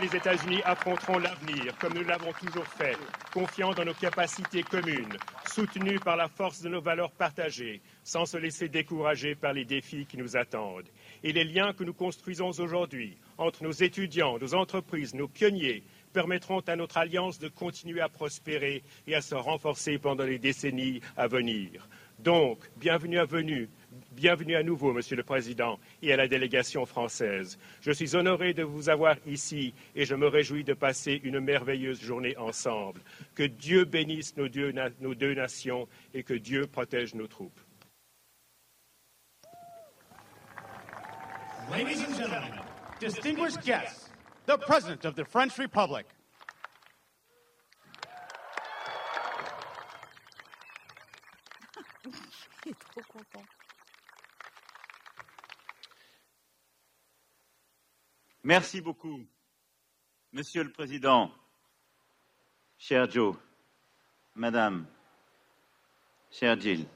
Les États-Unis affronteront l'avenir comme nous l'avons toujours fait, confiants dans nos capacités communes, soutenus par la force de nos valeurs partagées, sans se laisser décourager par les défis qui nous attendent. Et les liens que nous construisons aujourd'hui entre nos étudiants, nos entreprises, nos pionniers, permettront à notre alliance de continuer à prospérer et à se renforcer pendant les décennies à venir. Donc, bienvenue à venue, bienvenue à nouveau, Monsieur le Président, et à la délégation française. Je suis honoré de vous avoir ici et je me réjouis de passer une merveilleuse journée ensemble. Que Dieu bénisse nos deux, nos deux nations et que Dieu protège nos troupes. Ladies and gentlemen, distinguished guests, the President of the French Republic. Il est trop content. Merci beaucoup, Monsieur le Président, cher Joe, Madame, cher Jill,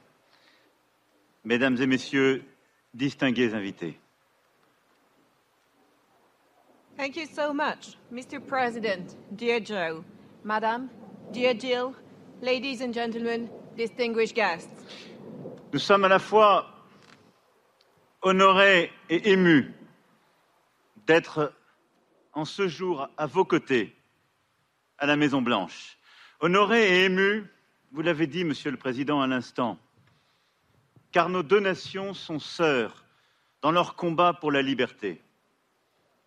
Mesdames et Messieurs, distingués invités. Thank you so much, Mr. President, dear Joe, Madam, dear Jill, ladies and gentlemen, distinguished guests. Nous sommes à la fois honorés et émus d'être en ce jour à vos côtés à la Maison Blanche. Honorés et émus, vous l'avez dit, Monsieur le Président, à l'instant, car nos deux nations sont sœurs dans leur combat pour la liberté.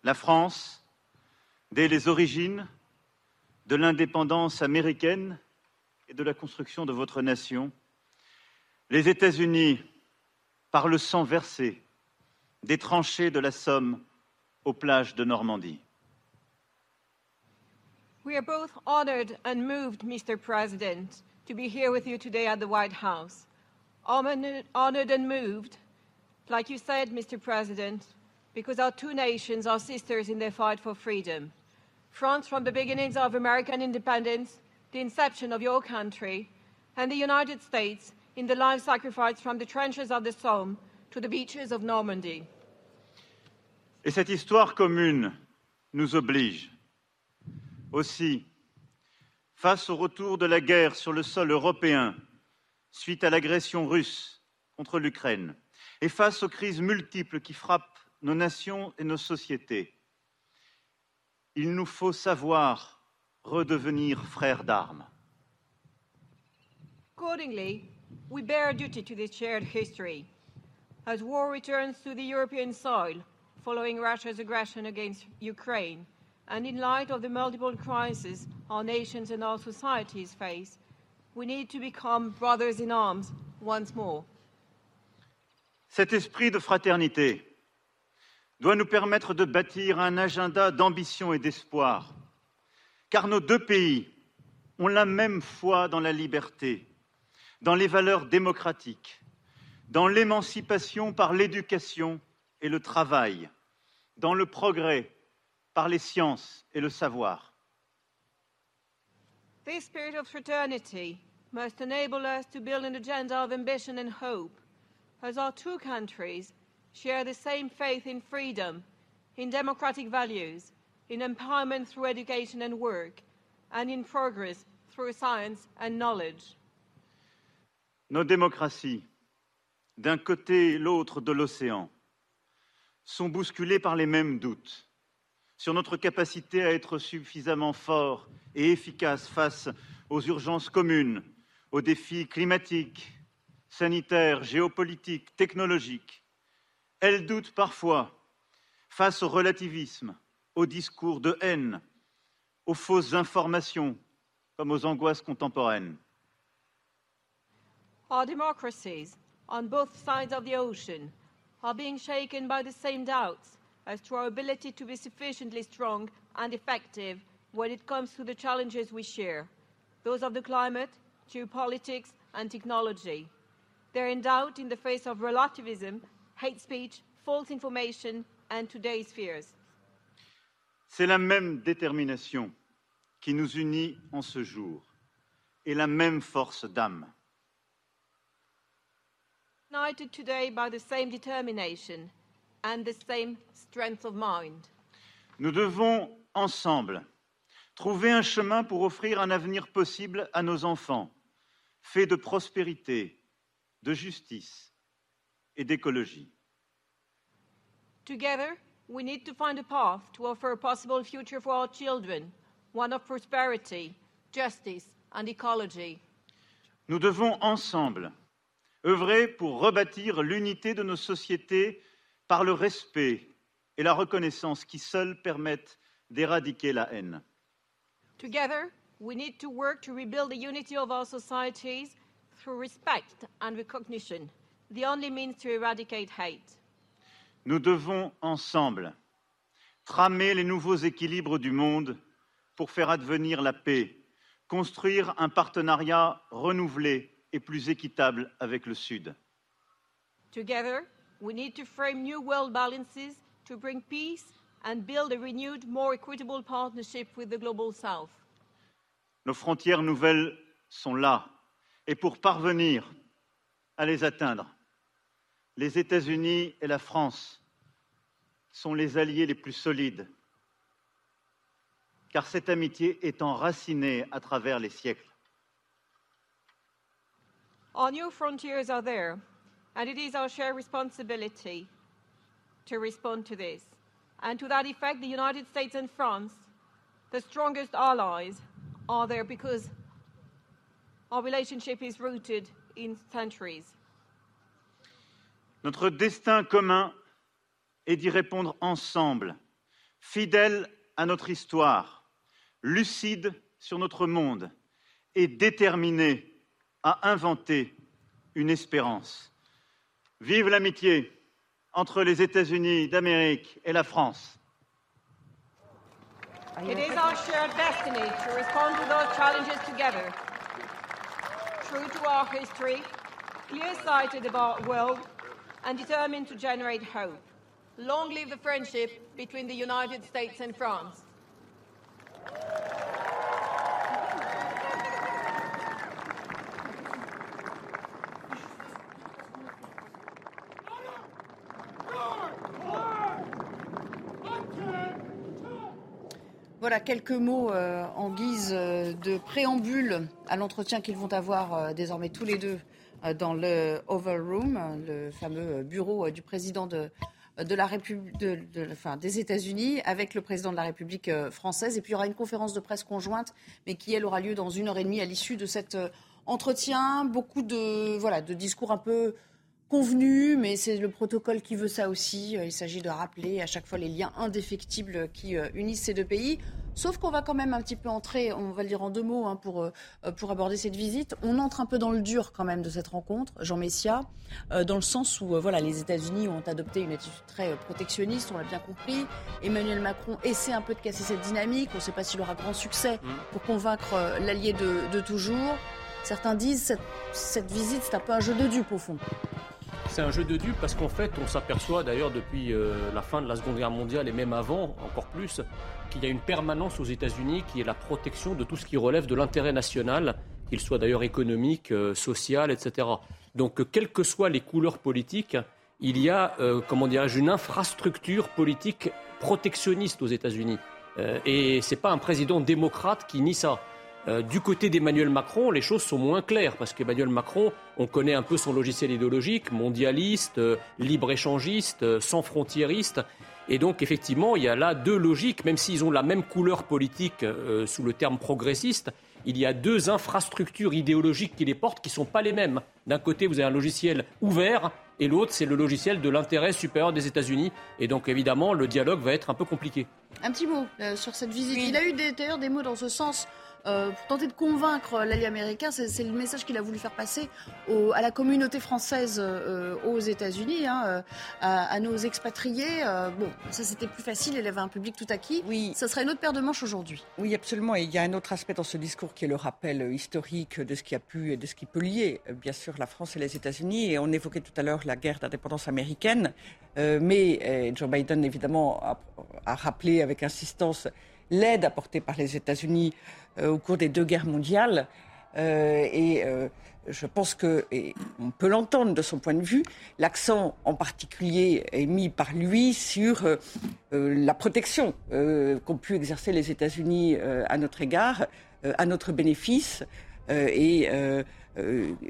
La France, dès les origines de l'indépendance américaine et de la construction de votre nation, les États-Unis, par le sang versé des tranchées de la Somme aux plages de Normandie. We are both honored and moved, Mr. President, to be here with you today at the White House. Honored, honored and moved, like you said, Mr. President, because our two nations are sisters in their fight for freedom. France, from the beginnings of American independence, the inception of your country, and the United States in the life sacrifice from the trenches of the Somme to the beaches of Normandy. Et cette histoire commune nous oblige aussi, face au retour de la guerre sur le sol européen suite à l'agression russe contre l'Ukraine, et face aux crises multiples qui frappent nos nations et nos sociétés, il nous faut savoir redevenir frères d'armes. Accordingly, we bear a duty to this shared history. As war returns to the European soil following Russia's aggression against Ukraine, and in light of the multiple crises our nations and our societies face, we need to become brothers in arms once more. Cet esprit de fraternité doit nous permettre de bâtir un agenda d'ambition et d'espoir, car nos deux pays ont la même foi dans la liberté, dans les valeurs démocratiques, dans l'émancipation par l'éducation et le travail, dans le progrès par les sciences et le savoir. This spirit of fraternity must enable us to build an agenda of ambition and hope, as our two countries share the same faith in freedom, in democratic values, in empowerment through education and work, and in progress through science and knowledge. Nos démocraties, d'un côté et l'autre de l'océan, sont bousculées par les mêmes doutes sur notre capacité à être suffisamment forts et efficaces face aux urgences communes, aux défis climatiques, sanitaires, géopolitiques, technologiques. Elles doutent parfois face au relativisme, aux discours de haine, aux fausses informations comme aux angoisses contemporaines. Are being shaken by the same doubts as to our ability to be sufficiently strong and effective when it comes to the challenges we share those of the climate, geopolitics, and technology. They're in doubt in the face of relativism, hate speech, false information, and today's fears. C'est la même détermination qui nous unit en ce jour et la même force d'âme. United today by the same determination and the same strength of mind. Nous devons ensemble trouver un chemin pour offrir un avenir possible à nos enfants, fait de prospérité, de justice et d'écologie. Together, we need to find a path to offer a possible future for our children, one of prosperity, justice, and ecology. Nous devons ensemble œuvrer pour rebâtir l'unité de nos sociétés par le respect et la reconnaissance qui seuls permettent d'éradiquer la haine. Together, we need to work to rebuild the unity of our societies through respect and recognition, the only means to eradicate hate. Nous devons ensemble tramer les nouveaux équilibres du monde pour faire advenir la paix, construire un partenariat renouvelé et plus équitable avec le Sud. Together, we need to frame new world balances to bring peace and build a renewed, more equitable partnership with the global south. Nos frontières nouvelles sont là, et pour parvenir à les atteindre, les États-Unis et la France sont les alliés les plus solides, car cette amitié est enracinée à travers les siècles. Our new frontiers are there, and it is our shared responsibility to respond to this. And to that effect, the United States and France, the strongest allies, are there because our relationship is rooted in centuries. Notre destin commun est d'y répondre ensemble, fidèles à notre histoire, lucides sur notre monde et déterminés à inventer une espérance. Vive l'amitié entre les États-Unis d'Amérique et la France. It is our shared destiny to respond to those challenges together. True to our history, clear sighted about world, and determined to generate hope. Long live the friendship between the United States and France. Quelques mots euh, en guise euh, de préambule à l'entretien qu'ils vont avoir euh, désormais tous les deux dans le Oval Room, le fameux bureau du président des États-Unis, avec le président de la République française. Et puis il y aura une conférence de presse conjointe, mais qui elle aura lieu dans une heure et demie à l'issue de cet entretien. Beaucoup de voilà de discours un peu convenu, mais c'est le protocole qui veut ça aussi. Euh, Il s'agit de rappeler à chaque fois les liens indéfectibles qui euh, unissent ces deux pays. Sauf qu'on va quand même un petit peu entrer, on va le dire en deux mots hein, pour, euh, pour aborder cette visite. On entre un peu dans le dur quand même de cette rencontre, Jean Messia, euh, dans le sens où euh, voilà, les États-Unis ont adopté une attitude très protectionniste, on l'a bien compris. Emmanuel Macron essaie un peu de casser cette dynamique. On ne sait pas s'il aura grand succès pour convaincre l'allié de, de toujours. Certains disent cette, cette visite, c'est un peu un jeu de dupes au fond. C'est un jeu de dupes parce qu'en fait, on s'aperçoit d'ailleurs depuis euh, la fin de la Seconde Guerre mondiale et même avant, encore plus, qu'il y a une permanence aux États-Unis qui est la protection de tout ce qui relève de l'intérêt national, qu'il soit d'ailleurs économique, euh, social, etc. Donc, euh, quelles que soient les couleurs politiques, il y a, comment dirais-je, une infrastructure politique protectionniste aux États-Unis. Et c'est pas un président démocrate qui nie ça. Euh, du côté d'Emmanuel Macron, les choses sont moins claires parce qu'Emmanuel Macron, on connaît un peu son logiciel idéologique, mondialiste, euh, libre-échangiste, euh, sans frontiériste. Et donc, effectivement, il y a là deux logiques, même s'ils ont la même couleur politique euh, sous le terme progressiste, il y a deux infrastructures idéologiques qui les portent qui ne sont pas les mêmes. D'un côté, vous avez un logiciel ouvert et l'autre, c'est le logiciel de l'intérêt supérieur des États-Unis. Et donc, évidemment, le dialogue va être un peu compliqué. Un petit mot euh, sur cette visite. Il a eu des- d'ailleurs des mots dans ce sens euh, pour tenter de convaincre l'allié américain. C'est le message qu'il a voulu faire passer à la communauté française euh, aux États-Unis, hein, à, nos expatriés. bon, ça c'était plus facile, il avait un public tout acquis. Oui. Ça serait une autre paire de manches aujourd'hui. Oui, absolument. Et il y a un autre aspect dans ce discours qui est le rappel historique de ce qui a pu et de ce qui peut lier, bien sûr, la France et les États-Unis. Et on évoquait tout à l'heure la guerre d'indépendance américaine. mais Joe Biden, évidemment, a, a rappelé avec insistance l'aide apportée par les États-Unis euh, au cours des deux guerres mondiales. Euh, et euh, je pense que, on peut l'entendre de son point de vue, l'accent en particulier est mis par lui sur la protection qu'ont pu exercer les États-Unis à notre égard, à notre bénéfice. et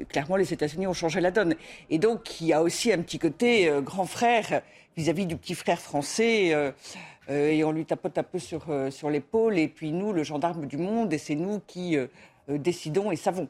clairement, les États-Unis ont changé la donne. Et donc, il y a aussi un petit côté grand frère vis-à-vis du petit frère français. Euh, et on lui tapote un peu sur, euh, sur l'épaule. Et puis nous, le gendarme du monde, et c'est nous qui euh, décidons et savons.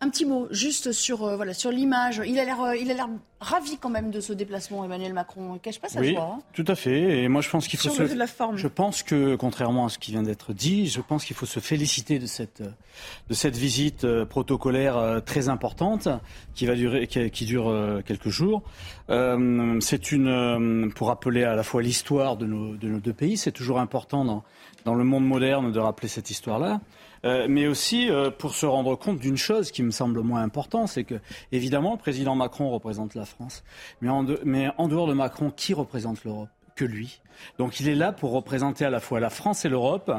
Un petit mot juste sur, voilà, sur l'image. Il a l'air, il a l'air ravi quand même de ce déplacement, Emmanuel Macron. Il cache pas sa oui, joie. Hein. tout à fait. Et moi, je pense qu'il faut se. De la forme. Je pense que, contrairement à ce qui vient d'être dit, je pense qu'il faut se féliciter de cette, de cette visite protocolaire très importante qui va durer, qui, dure quelques jours. Euh, c'est une, pour rappeler à la fois l'histoire de nos, de nos deux pays. C'est toujours important dans, dans le monde moderne de rappeler cette histoire-là. Euh, mais aussi euh, pour se rendre compte d'une chose qui me semble moins importante, c'est que évidemment le président Macron représente la France, mais en, mais en dehors de Macron, qui représente l'Europe? Que lui. Donc il est là pour représenter à la fois la France et l'Europe.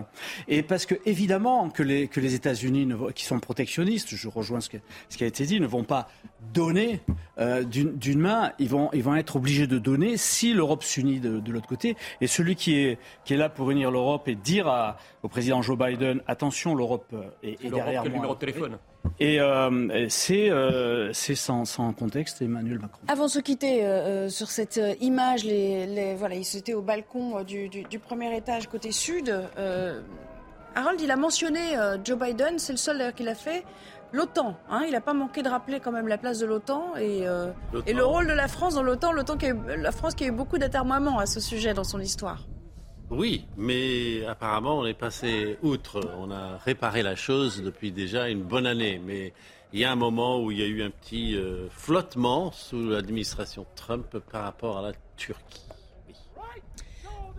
Et parce que évidemment que les, que les États-Unis, qui sont protectionnistes, je rejoins ce, ce, qui a été dit, ne vont pas donner euh, d'une main, ils vont, ils vont être obligés de donner si l'Europe s'unit de, de l'autre côté. Et celui qui est, qui est là pour unir l'Europe et dire à, au président Joe Biden, attention, l'Europe est, est derrière moi. numéro de téléphone. Et euh, c'est euh, sans, sans, contexte Emmanuel Macron. Avant de se quitter euh, euh sur cette image, les, les, voilà, ils étaient au balcon du, du, du, premier étage côté sud. Harold, il a mentionné Joe Biden, c'est le seul d'ailleurs qu'il a fait. L'OTAN, hein, il n'a pas manqué de rappeler quand même la place de l'OTAN et, et, le rôle de la France dans l'OTAN, l'OTAN la France qui a eu beaucoup d'atermoiements à ce sujet dans son histoire. Oui, mais apparemment on est passé outre. On a réparé la chose depuis déjà une bonne année. Mais il y a un moment où il y a eu un petit euh, flottement sous l'administration Trump par rapport à la Turquie.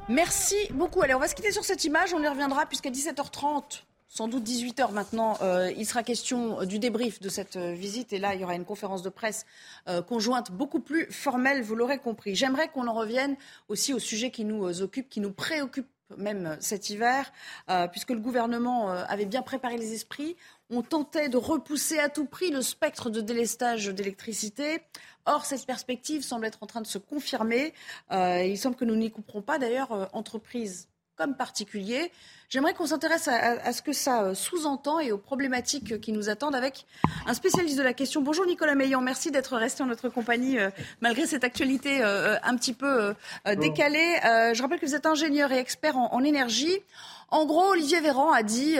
Merci beaucoup. Allez, on va se quitter sur cette image. On y reviendra puisqu'à 17h30, sans doute 18h maintenant, euh, il sera question du débrief de cette euh, visite. Et là, il y aura une conférence de presse euh, conjointe beaucoup plus formelle, vous l'aurez compris. J'aimerais qu'on en revienne aussi au sujet qui nous occupe, qui nous préoccupe même cet hiver, puisque le gouvernement avait bien préparé les esprits. On tentait de repousser à tout prix le spectre de délestage d'électricité. Or, cette perspective semble être en train de se confirmer. il semble que nous n'y couperons pas. D'ailleurs, entreprise comme particulier. J'aimerais qu'on s'intéresse à, ce que ça euh, sous-entend et aux problématiques qui nous attendent avec un spécialiste de la question. Bonjour Nicolas Meillan, merci d'être resté en notre compagnie euh, malgré cette actualité euh, un petit peu décalée. je rappelle que vous êtes ingénieur et expert en, énergie. En gros, Olivier Véran a dit,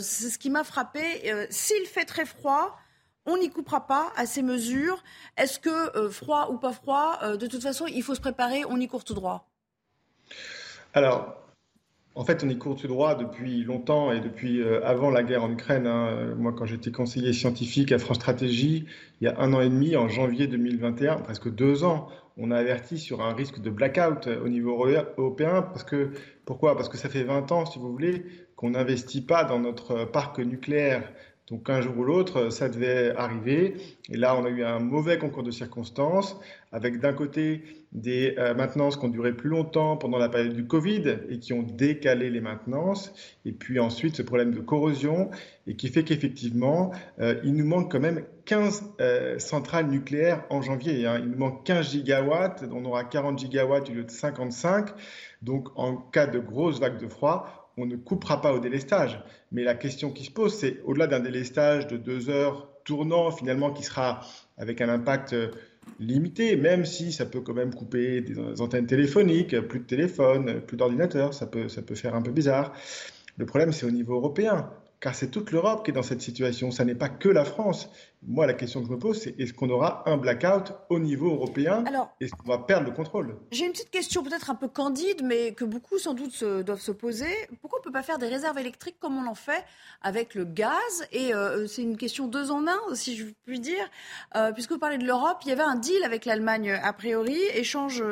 c'est ce qui m'a frappé, s'il fait très froid, on n'y coupera pas à ces mesures. Est-ce que froid ou pas froid, de toute façon, il faut se préparer, on y court tout droit? Alors, en fait, on y court tout droit depuis longtemps et depuis euh, avant la guerre en Ukraine. Hein. Moi, quand j'étais conseiller scientifique à France Stratégie, il y a un an et demi, en janvier 2021, presque deux ans, on a averti sur un risque de blackout au niveau européen. Parce que, pourquoi? Parce que ça fait 20 ans, si vous voulez, qu'on n'investit pas dans notre parc nucléaire donc un jour ou l'autre, ça devait arriver. Et là, on a eu un mauvais concours de circonstances, avec d'un côté des euh, maintenances qui ont duré plus longtemps pendant la période du Covid et qui ont décalé les maintenances. Et puis ensuite, ce problème de corrosion et qui fait qu'effectivement, euh, il nous manque quand même 15 euh, centrales nucléaires en janvier. Hein. Il nous manque 15 gigawatts, on aura 40 gigawatts au lieu de 55. Donc en cas de grosse vague de froid, on ne coupera pas au délestage. Mais la question qui se pose, c'est au-delà d'un délestage de deux heures tournant, finalement, qui sera avec un impact euh, limité, même si ça peut quand même couper des antennes téléphoniques, plus de téléphone, plus d'ordinateurs, ça peut, ça peut faire un peu bizarre. Le problème, c'est au niveau européen car c'est toute l'Europe qui est dans cette situation. Ça n'est pas que la France. Moi, la question que je me pose, c'est est-ce qu'on aura un blackout au niveau européen Est-ce qu'on va perdre le contrôle? J'ai une petite question peut-être un peu candide, mais que beaucoup sans doute doivent se poser. Pourquoi on ne peut pas faire des réserves électriques comme on en fait avec le gaz? Et euh, c'est une question deux en un, si je puis dire. Euh, puisque vous parlez de l'Europe, il y avait un deal avec l'Allemagne a priori, échange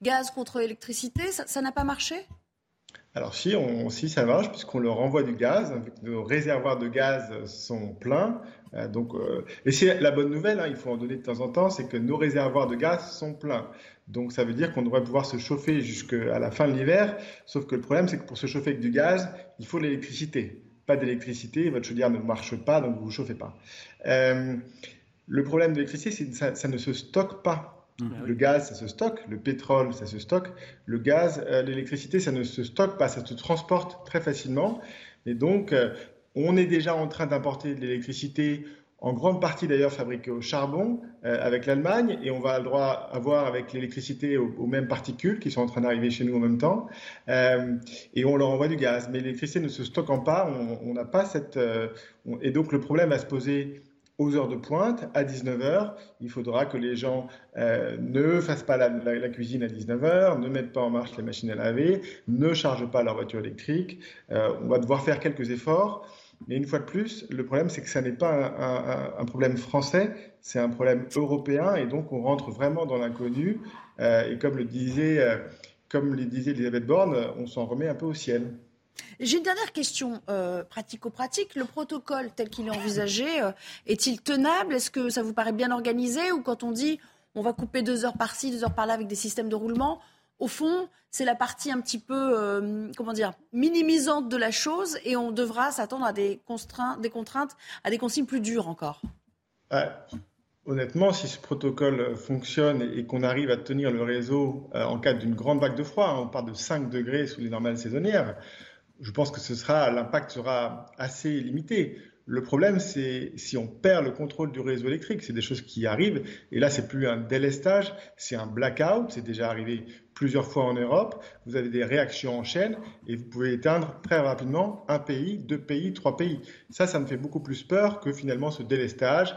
gaz contre électricité. Ça n'a pas marché? Alors si, on, si ça marche, puisqu'on leur envoie du gaz, nos réservoirs de gaz sont pleins. donc, et c'est la bonne nouvelle, hein, il faut en donner de temps en temps, c'est que nos réservoirs de gaz sont pleins. Donc ça veut dire qu'on devrait pouvoir se chauffer jusqu'à la fin de l'hiver. Sauf que le problème, c'est que pour se chauffer avec du gaz, il faut l'électricité. Pas d'électricité, votre chaudière ne marche pas, donc vous ne vous chauffez pas. Euh, le problème de l'électricité, c'est que ça, ne se stocke pas. Mmh. Le gaz, ça se stocke, le pétrole, ça se stocke. Le gaz, euh, l'électricité, ça ne se stocke pas, ça se transporte très facilement. Et donc, euh, on est déjà en train d'importer de l'électricité en grande partie d'ailleurs fabriquée au charbon euh, avec l'Allemagne, et on va le droit avoir avec l'électricité aux, mêmes particules qui sont en train d'arriver chez nous en même temps, et on leur envoie du gaz. Mais l'électricité ne se stockant pas, on n'a pas cette... Et donc le problème va se poser aux heures de pointe, à 19h. Il faudra que les gens ne fassent pas la, cuisine à 19h, ne mettent pas en marche les machines à laver, ne chargent pas leur voiture électrique. on va devoir faire quelques efforts. Mais une fois de plus, le problème, c'est que ça n'est pas un, problème français, c'est un problème européen, et donc on rentre vraiment dans l'inconnu. Euh, et comme le disait, euh, comme le disait Elisabeth Borne, on s'en remet un peu au ciel. J'ai une dernière question euh, pratico-pratique. Le protocole tel qu'il est envisagé, est-il tenable? Est-ce que ça vous paraît bien organisé? Ou quand on dit on va couper deux heures par-ci, deux heures par-là avec des systèmes de roulement, au fond, c'est la partie un petit peu, euh, comment dire, minimisante de la chose et on devra s'attendre à des, contraintes, à des consignes plus dures encore? honnêtement, si ce protocole fonctionne et qu'on arrive à tenir le réseau euh, en cas d'une grande vague de froid, hein, on part de 5 degrés sous les normales saisonnières, je pense que ce sera, l'impact sera assez limité. Le problème, c'est si on perd le contrôle du réseau électrique. C'est des choses qui arrivent. Et là, c'est plus un délestage, c'est un blackout. C'est déjà arrivé plusieurs fois en Europe. Vous avez des réactions en chaîne et vous pouvez éteindre très rapidement un pays, deux pays, trois pays. Ça, ça me fait beaucoup plus peur que finalement ce délestage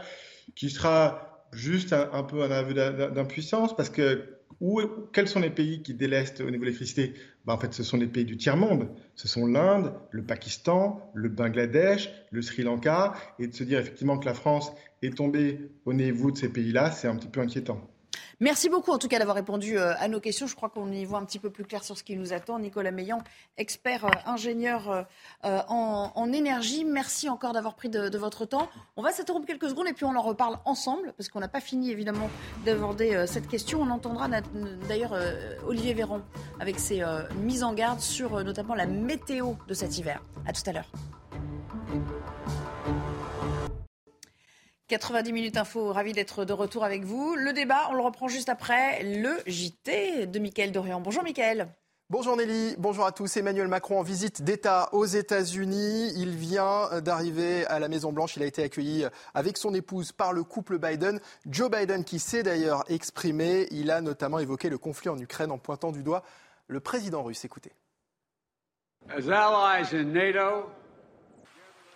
qui sera juste un, peu un aveu d'impuissance parce que où, quels sont les pays qui délestent au niveau de l'électricité? Ben, En fait, ce sont les pays du tiers-monde. Ce sont l'Inde, le Pakistan, le Bangladesh, le Sri Lanka. Et de se dire effectivement que la France est tombée au niveau de ces pays-là, c'est un petit peu inquiétant. Merci beaucoup en tout cas d'avoir répondu euh, à nos questions. Je crois qu'on y voit un petit peu plus clair sur ce qui nous attend. Nicolas Meillan, expert euh, ingénieur euh, en, énergie, merci encore d'avoir pris de, votre temps. On va s'interrompre quelques secondes et puis on en reparle ensemble parce qu'on n'a pas fini évidemment d'aborder cette question. On entendra d'ailleurs Olivier Véran avec ses mises en garde sur notamment la météo de cet hiver. À tout à l'heure. 90 minutes info, ravi d'être de retour avec vous. Le débat, on le reprend juste après le JT de Mickaël Dorian. Bonjour Mickaël. Bonjour Nelly, bonjour à tous. Emmanuel Macron en visite d'État aux États-Unis. Il vient d'arriver à la Maison-Blanche. Il a été accueilli avec son épouse par le couple Biden. Joe Biden, qui s'est d'ailleurs exprimé, il a notamment évoqué le conflit en Ukraine en pointant du doigt le président russe. Écoutez. As allies in NATO,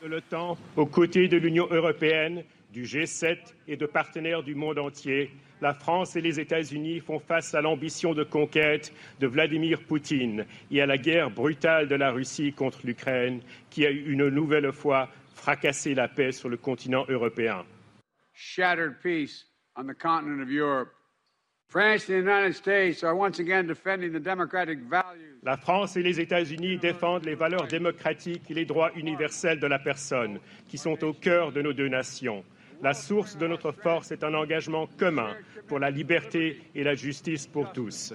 le temps aux côtés de l'Union européenne du G7 et de partenaires du monde entier, la France et les États-Unis font face à l'ambition de conquête de Vladimir Poutine et à la guerre brutale de la Russie contre l'Ukraine, qui a une nouvelle fois fracassé la paix sur le continent européen. Shattered peace on the continent of Europe. France and the United States are once again defending the democratic values. La France et les États-Unis défendent les valeurs démocratiques et les droits universels de la personne, qui sont au cœur de nos deux nations. La source de notre force est un engagement commun pour la liberté et la justice pour tous.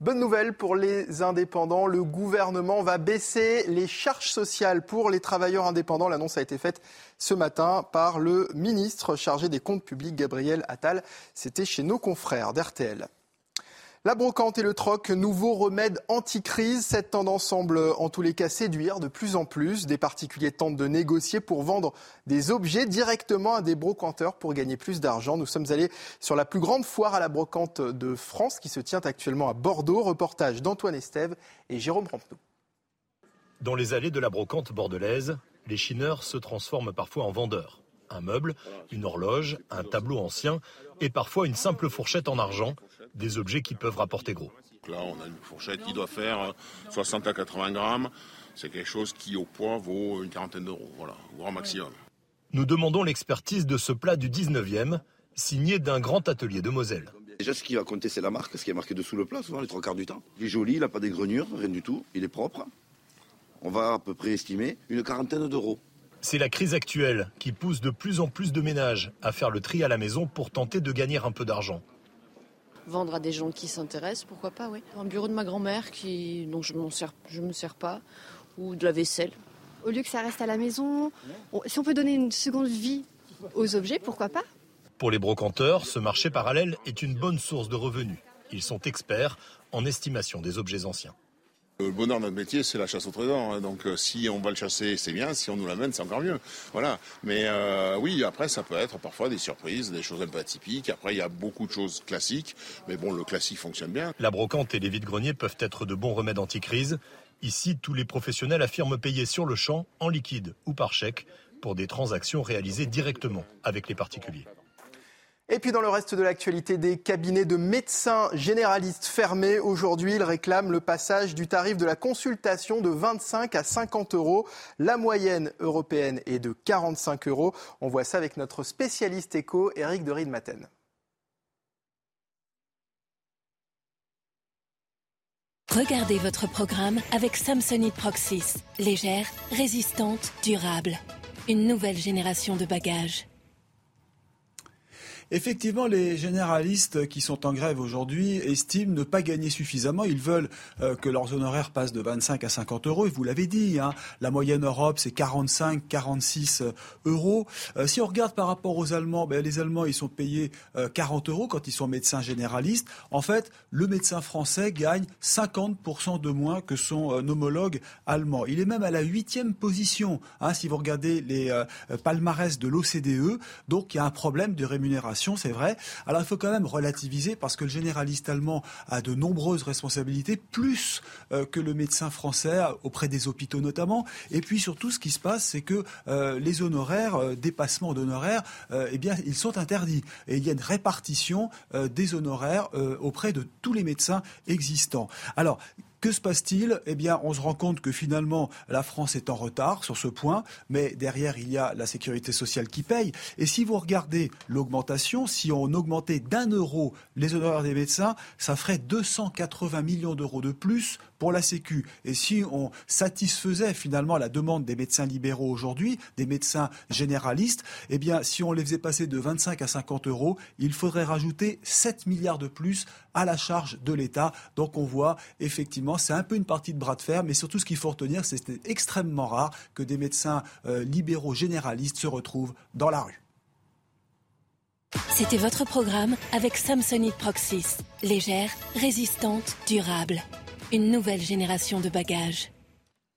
Bonne nouvelle pour les indépendants, le gouvernement va baisser les charges sociales pour les travailleurs indépendants. L'annonce a été faite ce matin par le ministre chargé des comptes publics, Gabriel Attal. C'était chez nos confrères d'RTL. La brocante et le troc, nouveau remède anti-crise. Cette tendance semble en tous les cas séduire de plus en plus. Des particuliers tentent de négocier pour vendre des objets directement à des brocanteurs pour gagner plus d'argent. Nous sommes allés sur la plus grande foire à la brocante de France qui se tient actuellement à Bordeaux. Reportage d'Antoine Estève et Jérôme Rampenou. Dans les allées de la brocante bordelaise, les chineurs se transforment parfois en vendeurs. Un meuble, une horloge, un tableau ancien et parfois une simple fourchette en argent des objets qui peuvent rapporter gros. Là, on a une fourchette qui doit faire 60 à 80 grammes. C'est quelque chose qui, au poids, vaut une quarantaine d'euros, voilà, au grand maximum. Nous demandons l'expertise de ce plat du 19e, signé d'un grand atelier de Moselle. Déjà, ce qui va compter, c'est la marque, ce qui est marqué dessous le plat, souvent les trois quarts du temps. Il est joli, il n'a pas d'égreniure, rien du tout, il est propre. On va à peu près estimer une quarantaine d'euros. C'est la crise actuelle qui pousse de plus en plus de ménages à faire le tri à la maison pour tenter de gagner un peu d'argent. Vendre à des gens qui s'intéressent, pourquoi pas, oui. Un bureau de ma grand-mère qui, dont je ne me sers pas, ou de la vaisselle. Au lieu que ça reste à la maison, si on peut donner une seconde vie aux objets, pourquoi pas? Pour les brocanteurs, ce marché parallèle est une bonne source de revenus. Ils sont experts en estimation des objets anciens. Le bonheur de notre métier, c'est la chasse au trésor. Hein. Donc, euh, si on va le chasser, c'est bien. Si on nous l'amène, c'est encore mieux. Voilà. Mais euh, oui, après, ça peut être parfois des surprises, des choses un peu atypiques. Après, il y a beaucoup de choses classiques. Mais bon, le classique fonctionne bien. La brocante et les vides-greniers peuvent être de bons remèdes anti-crise. Ici, tous les professionnels affirment payer sur le champ, en liquide ou par chèque, pour des transactions réalisées directement avec les particuliers. Et puis dans le reste de l'actualité, des cabinets de médecins généralistes fermés. Aujourd'hui, ils réclament le passage du tarif de la consultation de 25 à 50 euros. La moyenne européenne est de 45 euros. On voit ça avec notre spécialiste éco, Eric de Riedmaten. Regardez votre programme avec Samsonite Proxys. Légère, résistante, durable. Une nouvelle génération de bagages. Effectivement, les généralistes qui sont en grève aujourd'hui estiment ne pas gagner suffisamment. Ils veulent euh, que leurs honoraires passent de 25 à 50 euros. Et vous l'avez dit, hein, la moyenne Europe, c'est 45, 46 euh, euros. Euh, si on regarde par rapport aux Allemands, ben, les Allemands, ils sont payés 40 euros quand ils sont médecins généralistes. En fait, le médecin français gagne 50% de moins que son homologue allemand. Il est même à la huitième position, hein, si vous regardez les palmarès de l'OCDE. Donc, il y a un problème de rémunération c'est vrai. Alors il faut quand même relativiser parce que le généraliste allemand a de nombreuses responsabilités, plus euh, que le médecin français auprès des hôpitaux notamment. Et puis surtout, ce qui se passe, c'est que euh, les honoraires, euh, dépassements d'honoraires, eh bien, ils sont interdits. Et il y a une répartition des honoraires auprès de tous les médecins existants. Alors, que se passe-t-il? Eh bien, on se rend compte que finalement, la France est en retard sur ce point, mais derrière, il y a la sécurité sociale qui paye. Et si vous regardez l'augmentation, si on augmentait d'un euro les honoraires des médecins, ça ferait 280 millions d'euros de plus pour la Sécu. Et si on satisfaisait finalement la demande des médecins libéraux aujourd'hui, des médecins généralistes, eh bien, si on les faisait passer de 25 à 50 euros, il faudrait rajouter 7 milliards de plus à la charge de l'État. Donc on voit effectivement, c'est un peu une partie de bras de fer, mais surtout ce qu'il faut retenir, c'est que c'est extrêmement rare que des médecins euh, libéraux généralistes se retrouvent dans la rue. C'était votre programme avec Samsonite Proxys. Légère, résistante, durable une nouvelle génération de bagages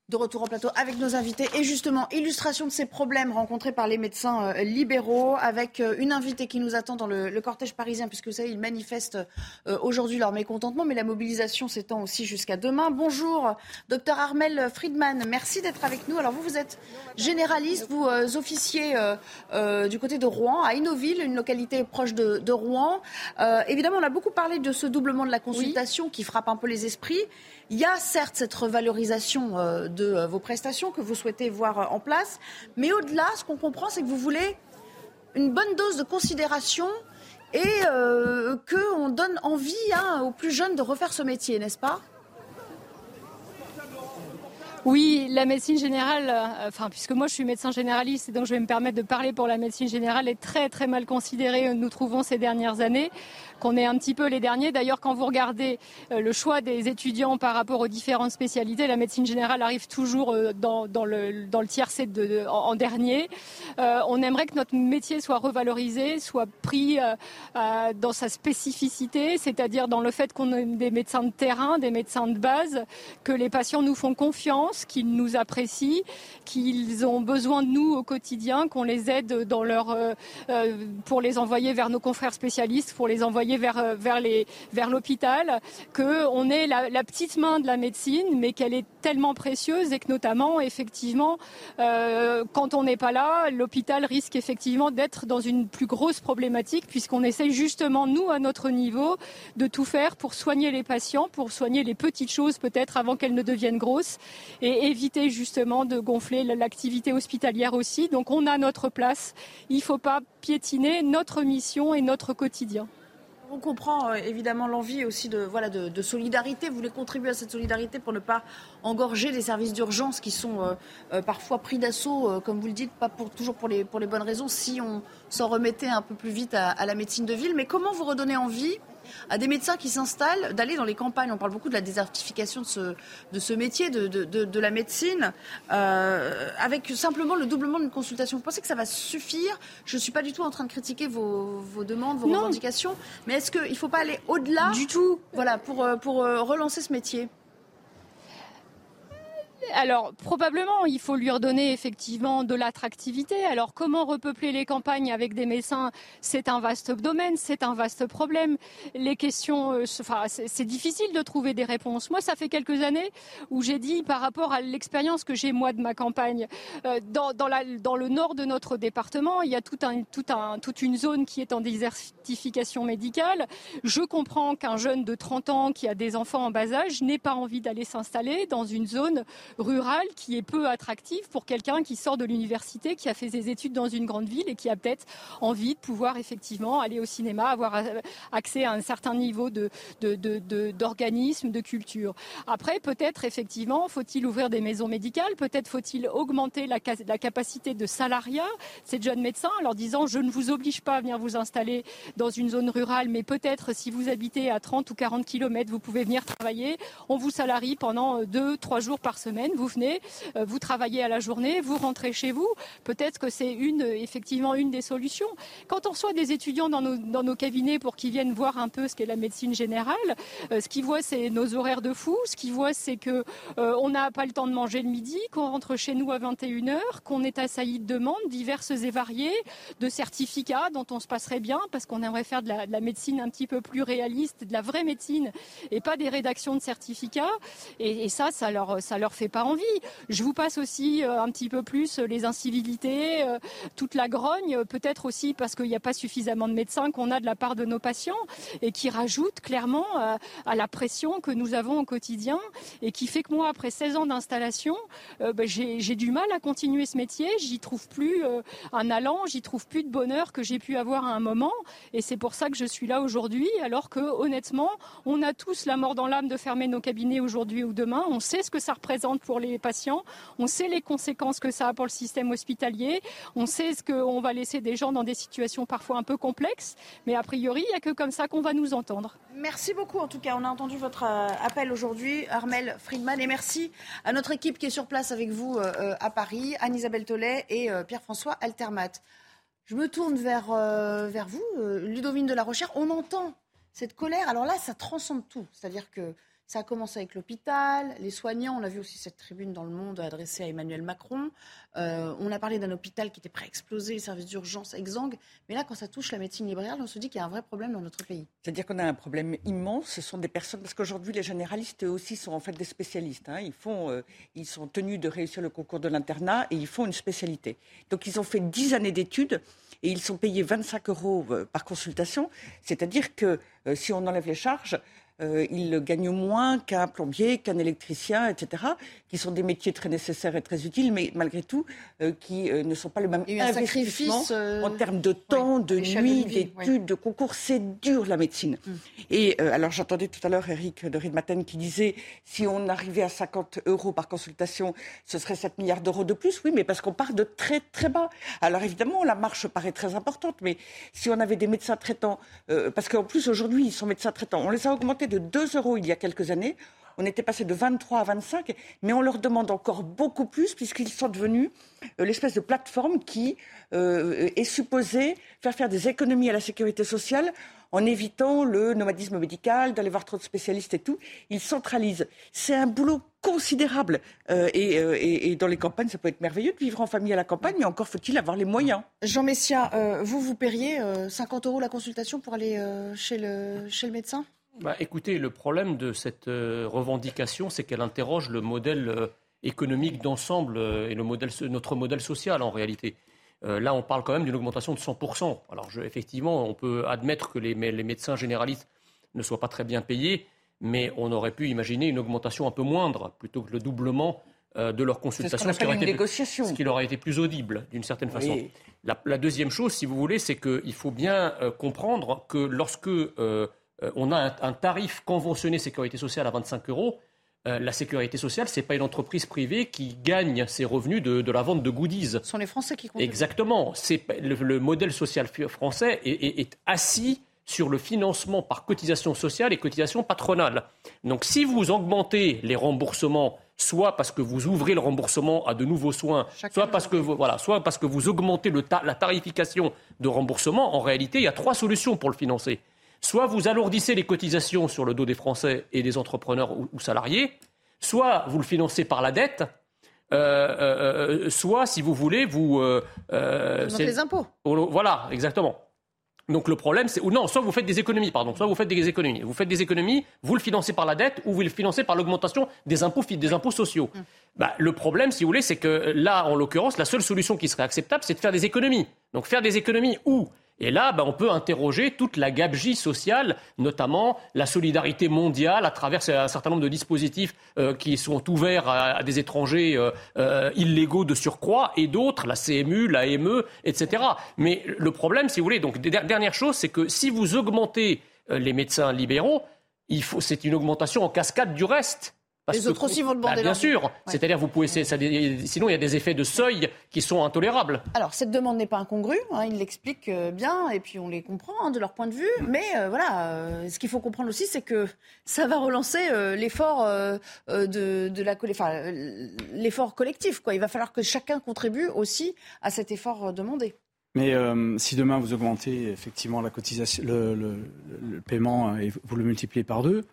de retour en plateau avec nos invités et justement illustration de ces problèmes rencontrés par les médecins euh, libéraux avec euh, une invitée qui nous attend dans le, cortège parisien puisque vous savez ils manifestent euh, aujourd'hui leur mécontentement mais la mobilisation s'étend aussi jusqu'à demain. Bonjour docteur Armel Friedman, merci d'être avec nous. Alors vous vous êtes généraliste, vous officiez du côté de Rouen à Innoville, une localité proche de, Rouen. évidemment on a beaucoup parlé de ce doublement de la consultation qui frappe un peu les esprits. Il y a certes cette revalorisation euh, de euh, vos prestations que vous souhaitez voir euh, en place, mais au-delà, ce qu'on comprend, c'est que vous voulez une bonne dose de considération et qu'on donne envie hein, aux plus jeunes de refaire ce métier, n'est-ce pas? Oui, la médecine générale, enfin, puisque moi je suis médecin généraliste et donc je vais me permettre de parler pour la médecine générale, est très très mal considérée, nous trouvons ces dernières années qu'on est un petit peu les derniers. D'ailleurs, quand vous regardez euh, le choix des étudiants par rapport aux différentes spécialités, la médecine générale arrive toujours euh, dans, le, dans le tiercé de, en, dernier. Euh, on aimerait que notre métier soit revalorisé, soit pris dans sa spécificité, c'est-à-dire dans le fait qu'on ait des médecins de terrain, des médecins de base, que les patients nous font confiance qu'ils nous apprécient, qu'ils ont besoin de nous au quotidien, qu'on les aide dans leur, euh, euh, pour les envoyer vers nos confrères spécialistes, pour les envoyer vers, euh, vers, l'hôpital, qu'on est la, la, petite main de la médecine, mais qu'elle est tellement précieuse et que notamment, effectivement, euh, quand on n'est pas là, l'hôpital risque effectivement d'être dans une plus grosse problématique puisqu'on essaye justement, nous, à notre niveau, de tout faire pour soigner les patients, pour soigner les petites choses peut-être avant qu'elles ne deviennent grosses et éviter justement de gonfler l'activité hospitalière aussi. Donc on a notre place. Il ne faut pas piétiner notre mission et notre quotidien. On comprend euh, évidemment l'envie aussi de, voilà, de, solidarité. Vous voulez contribuer à cette solidarité pour ne pas engorger les services d'urgence qui sont euh, euh, parfois pris d'assaut, comme vous le dites, pas toujours pour les, pour les bonnes raisons, si on s'en remettait un peu plus vite à la médecine de ville. Mais comment vous redonner envie à des médecins qui s'installent, d'aller dans les campagnes. On parle beaucoup de la désertification de ce, de ce métier, de, de, de, la médecine, euh, avec simplement le doublement d'une consultation. Vous pensez que ça va suffire? Je ne suis pas du tout en train de critiquer vos, vos demandes, vos revendications, mais est-ce qu'il ne faut pas aller au-delà Du tout. Voilà, pour, euh, pour euh, relancer ce métier? Alors, probablement, il faut lui redonner effectivement de l'attractivité. Alors, comment repeupler les campagnes avec des médecins C'est un vaste domaine, c'est un vaste problème. Les questions, euh, enfin, c'est difficile de trouver des réponses. Moi, ça fait quelques années où j'ai dit, par rapport à l'expérience que j'ai moi de ma campagne, euh, dans, dans, la, dans, le nord de notre département, il y a tout un, tout un, toute une zone qui est en désertification médicale. Je comprends qu'un jeune de 30 ans qui a des enfants en bas âge n'ait pas envie d'aller s'installer dans une zone rural qui est peu attractif pour quelqu'un qui sort de l'université, qui a fait ses études dans une grande ville et qui a peut-être envie de pouvoir effectivement aller au cinéma, avoir accès à un certain niveau de, d'organisme, de, culture. Après, peut-être effectivement, faut-il ouvrir des maisons médicales, peut-être faut-il augmenter la, la capacité de salariat ces jeunes médecins en leur disant je ne vous oblige pas à venir vous installer dans une zone rurale, mais peut-être si vous habitez à 30 ou 40 kilomètres, vous pouvez venir travailler. On vous salarie pendant deux, trois jours par semaine vous venez, euh, vous travaillez à la journée, vous rentrez chez vous. Peut-être que c'est une, effectivement une des solutions. Quand on reçoit des étudiants dans nos, dans nos cabinets pour qu'ils viennent voir un peu ce qu'est la médecine générale, euh, ce qu'ils voient, c'est nos horaires de fou. Ce qu'ils voient, c'est que euh, on n'a pas le temps de manger le midi, qu'on rentre chez nous à 21h, qu'on est assailli de demandes diverses et variées, de certificats dont on se passerait bien parce qu'on aimerait faire de la, de la, médecine un petit peu plus réaliste, de la vraie médecine et pas des rédactions de certificats. Et, et ça, ça leur, ça leur fait pas envie. Je vous passe aussi euh, un petit peu plus euh, les incivilités, euh, toute la grogne, peut-être aussi parce qu'il n'y a pas suffisamment de médecins qu'on a de la part de nos patients et qui rajoute clairement à la pression que nous avons au quotidien et qui fait que moi, après 16 ans d'installation, ben, j'ai du mal à continuer ce métier. J'y trouve plus un allant, j'y trouve plus de bonheur que j'ai pu avoir à un moment. Et c'est pour ça que je suis là aujourd'hui, alors que honnêtement, on a tous la mort dans l'âme de fermer nos cabinets aujourd'hui ou demain. On sait ce que ça représente pour les patients. On sait les conséquences que ça a pour le système hospitalier. On sait ce qu'on va laisser des gens dans des situations parfois un peu complexes. Mais a priori, il n'y a que comme ça qu'on va nous entendre. Merci beaucoup. En tout cas, on a entendu votre euh, appel aujourd'hui, Armel Friedman. Et merci à notre équipe qui est sur place avec vous euh, euh, à Paris, Anne-Isabelle Tollet et Pierre-François Altermat. Je me tourne vers, vers vous, Ludovine de la Recherche. On entend cette colère. Alors là, ça transcende tout. C'est-à-dire que ça a commencé avec l'hôpital, les soignants. On a vu aussi cette tribune dans le monde adressée à Emmanuel Macron. Euh, on a parlé d'un hôpital qui était prêt à exploser, les services d'urgence exsangues. Mais là, quand ça touche la médecine libérale, on se dit qu'il y a un vrai problème dans notre pays. C'est-à-dire qu'on a un problème immense. Ce sont des personnes, parce qu'aujourd'hui, les généralistes eux aussi sont en fait des spécialistes. Hein. Ils, font, euh, ils sont tenus de réussir le concours de l'internat et ils font une spécialité. Donc, ils ont fait 10 années d'études et ils sont payés 25 euros euh, par consultation. C'est-à-dire que si on enlève les charges, euh, ils gagnent moins qu'un plombier, qu'un électricien, etc., qui sont des métiers très nécessaires et très utiles, mais malgré tout, euh, qui euh, ne sont pas le même investissement en termes de temps, de nuit, d'études, de concours. C'est dur, la médecine. Mm. Et alors, j'entendais tout à l'heure Eric de Ridmaten qui disait si on arrivait à 50 euros par consultation, ce serait 7 milliards d'euros de plus. Oui, mais parce qu'on part de très, très bas. Alors, évidemment, la marche paraît très importante, mais si on avait des médecins traitants, parce qu'en plus, aujourd'hui, ils sont médecins traitants, on les a augmentés de 2 euros il y a quelques années. On était passé de 23 à 25, mais on leur demande encore beaucoup plus puisqu'ils sont devenus euh, l'espèce de plateforme qui euh, est supposée faire faire des économies à la sécurité sociale en évitant le nomadisme médical, d'aller voir trop de spécialistes et tout. Ils centralisent. C'est un boulot considérable. Euh, et, dans les campagnes, ça peut être merveilleux de vivre en famille à la campagne, mais encore faut-il avoir les moyens. Jean Messia, vous, vous paieriez 50 euros la consultation pour aller chez, le, chez le médecin? Bah, écoutez, le problème de cette euh, revendication, c'est qu'elle interroge le modèle euh, économique d'ensemble euh, et le modèle, notre modèle social en réalité. là, on parle quand même d'une augmentation de 100%. Alors, effectivement, on peut admettre que les, médecins généralistes ne soient pas très bien payés, mais on aurait pu imaginer une augmentation un peu moindre, plutôt que le doublement de leur consultation, ce, qui aurait été, ce qui leur aurait été plus audible d'une certaine façon. La, deuxième chose, si vous voulez, c'est qu'il faut bien comprendre que lorsque euh, on a un, tarif conventionné sécurité sociale à 25 euros. Euh, la sécurité sociale, ce n'est pas une entreprise privée qui gagne ses revenus de, la vente de goodies. Ce sont les Français qui comptent. Exactement. Le, le, modèle social français est, assis sur le financement par cotisation sociale et cotisation patronale. Donc si vous augmentez les remboursements, soit parce que vous ouvrez le remboursement à de nouveaux soins, soit parce, que vous, voilà, soit parce que vous augmentez la tarification de remboursement, en réalité, il y a trois solutions pour le financer. Soit vous alourdissez les cotisations sur le dos des Français et des entrepreneurs ou, salariés, soit vous le financez par la dette, euh, euh, euh, soit, si vous voulez, vous... c'est les impôts. Voilà, exactement. Donc le problème, c'est ou non, soit vous faites des économies, pardon, soit vous faites des économies. Vous faites des économies, vous le financez par la dette ou vous le financez par l'augmentation des impôts, des impôts sociaux. Hum. Bah, le problème, si vous voulez, c'est que là, en l'occurrence, la seule solution qui serait acceptable, c'est de faire des économies. Donc faire des économies où? Et là, ben, on peut interroger toute la gabegie sociale, notamment la solidarité mondiale à travers un certain nombre de dispositifs euh, qui sont ouverts à, des étrangers euh, euh, illégaux de surcroît, et d'autres, la CMU, la ME, etc. Mais le problème, si vous voulez, donc dernière chose, c'est que si vous augmentez les médecins libéraux, c'est une augmentation en cascade du reste les autres aussi vont demander. Bah, bien sûr. C'est-à-dire, vous pouvez. sinon, il y a des effets de seuil qui sont intolérables. Alors, cette demande n'est pas incongrue. Hein, ils l'expliquent euh, bien et puis on les comprend hein, de leur point de vue. Mais euh, voilà, euh, ce qu'il faut comprendre aussi, c'est que ça va relancer l'effort de, la, l'effort collectif. Quoi. Il va falloir que chacun contribue aussi à cet effort demandé. Mais si demain vous augmentez effectivement la cotisation, le, paiement et vous le multipliez par deux,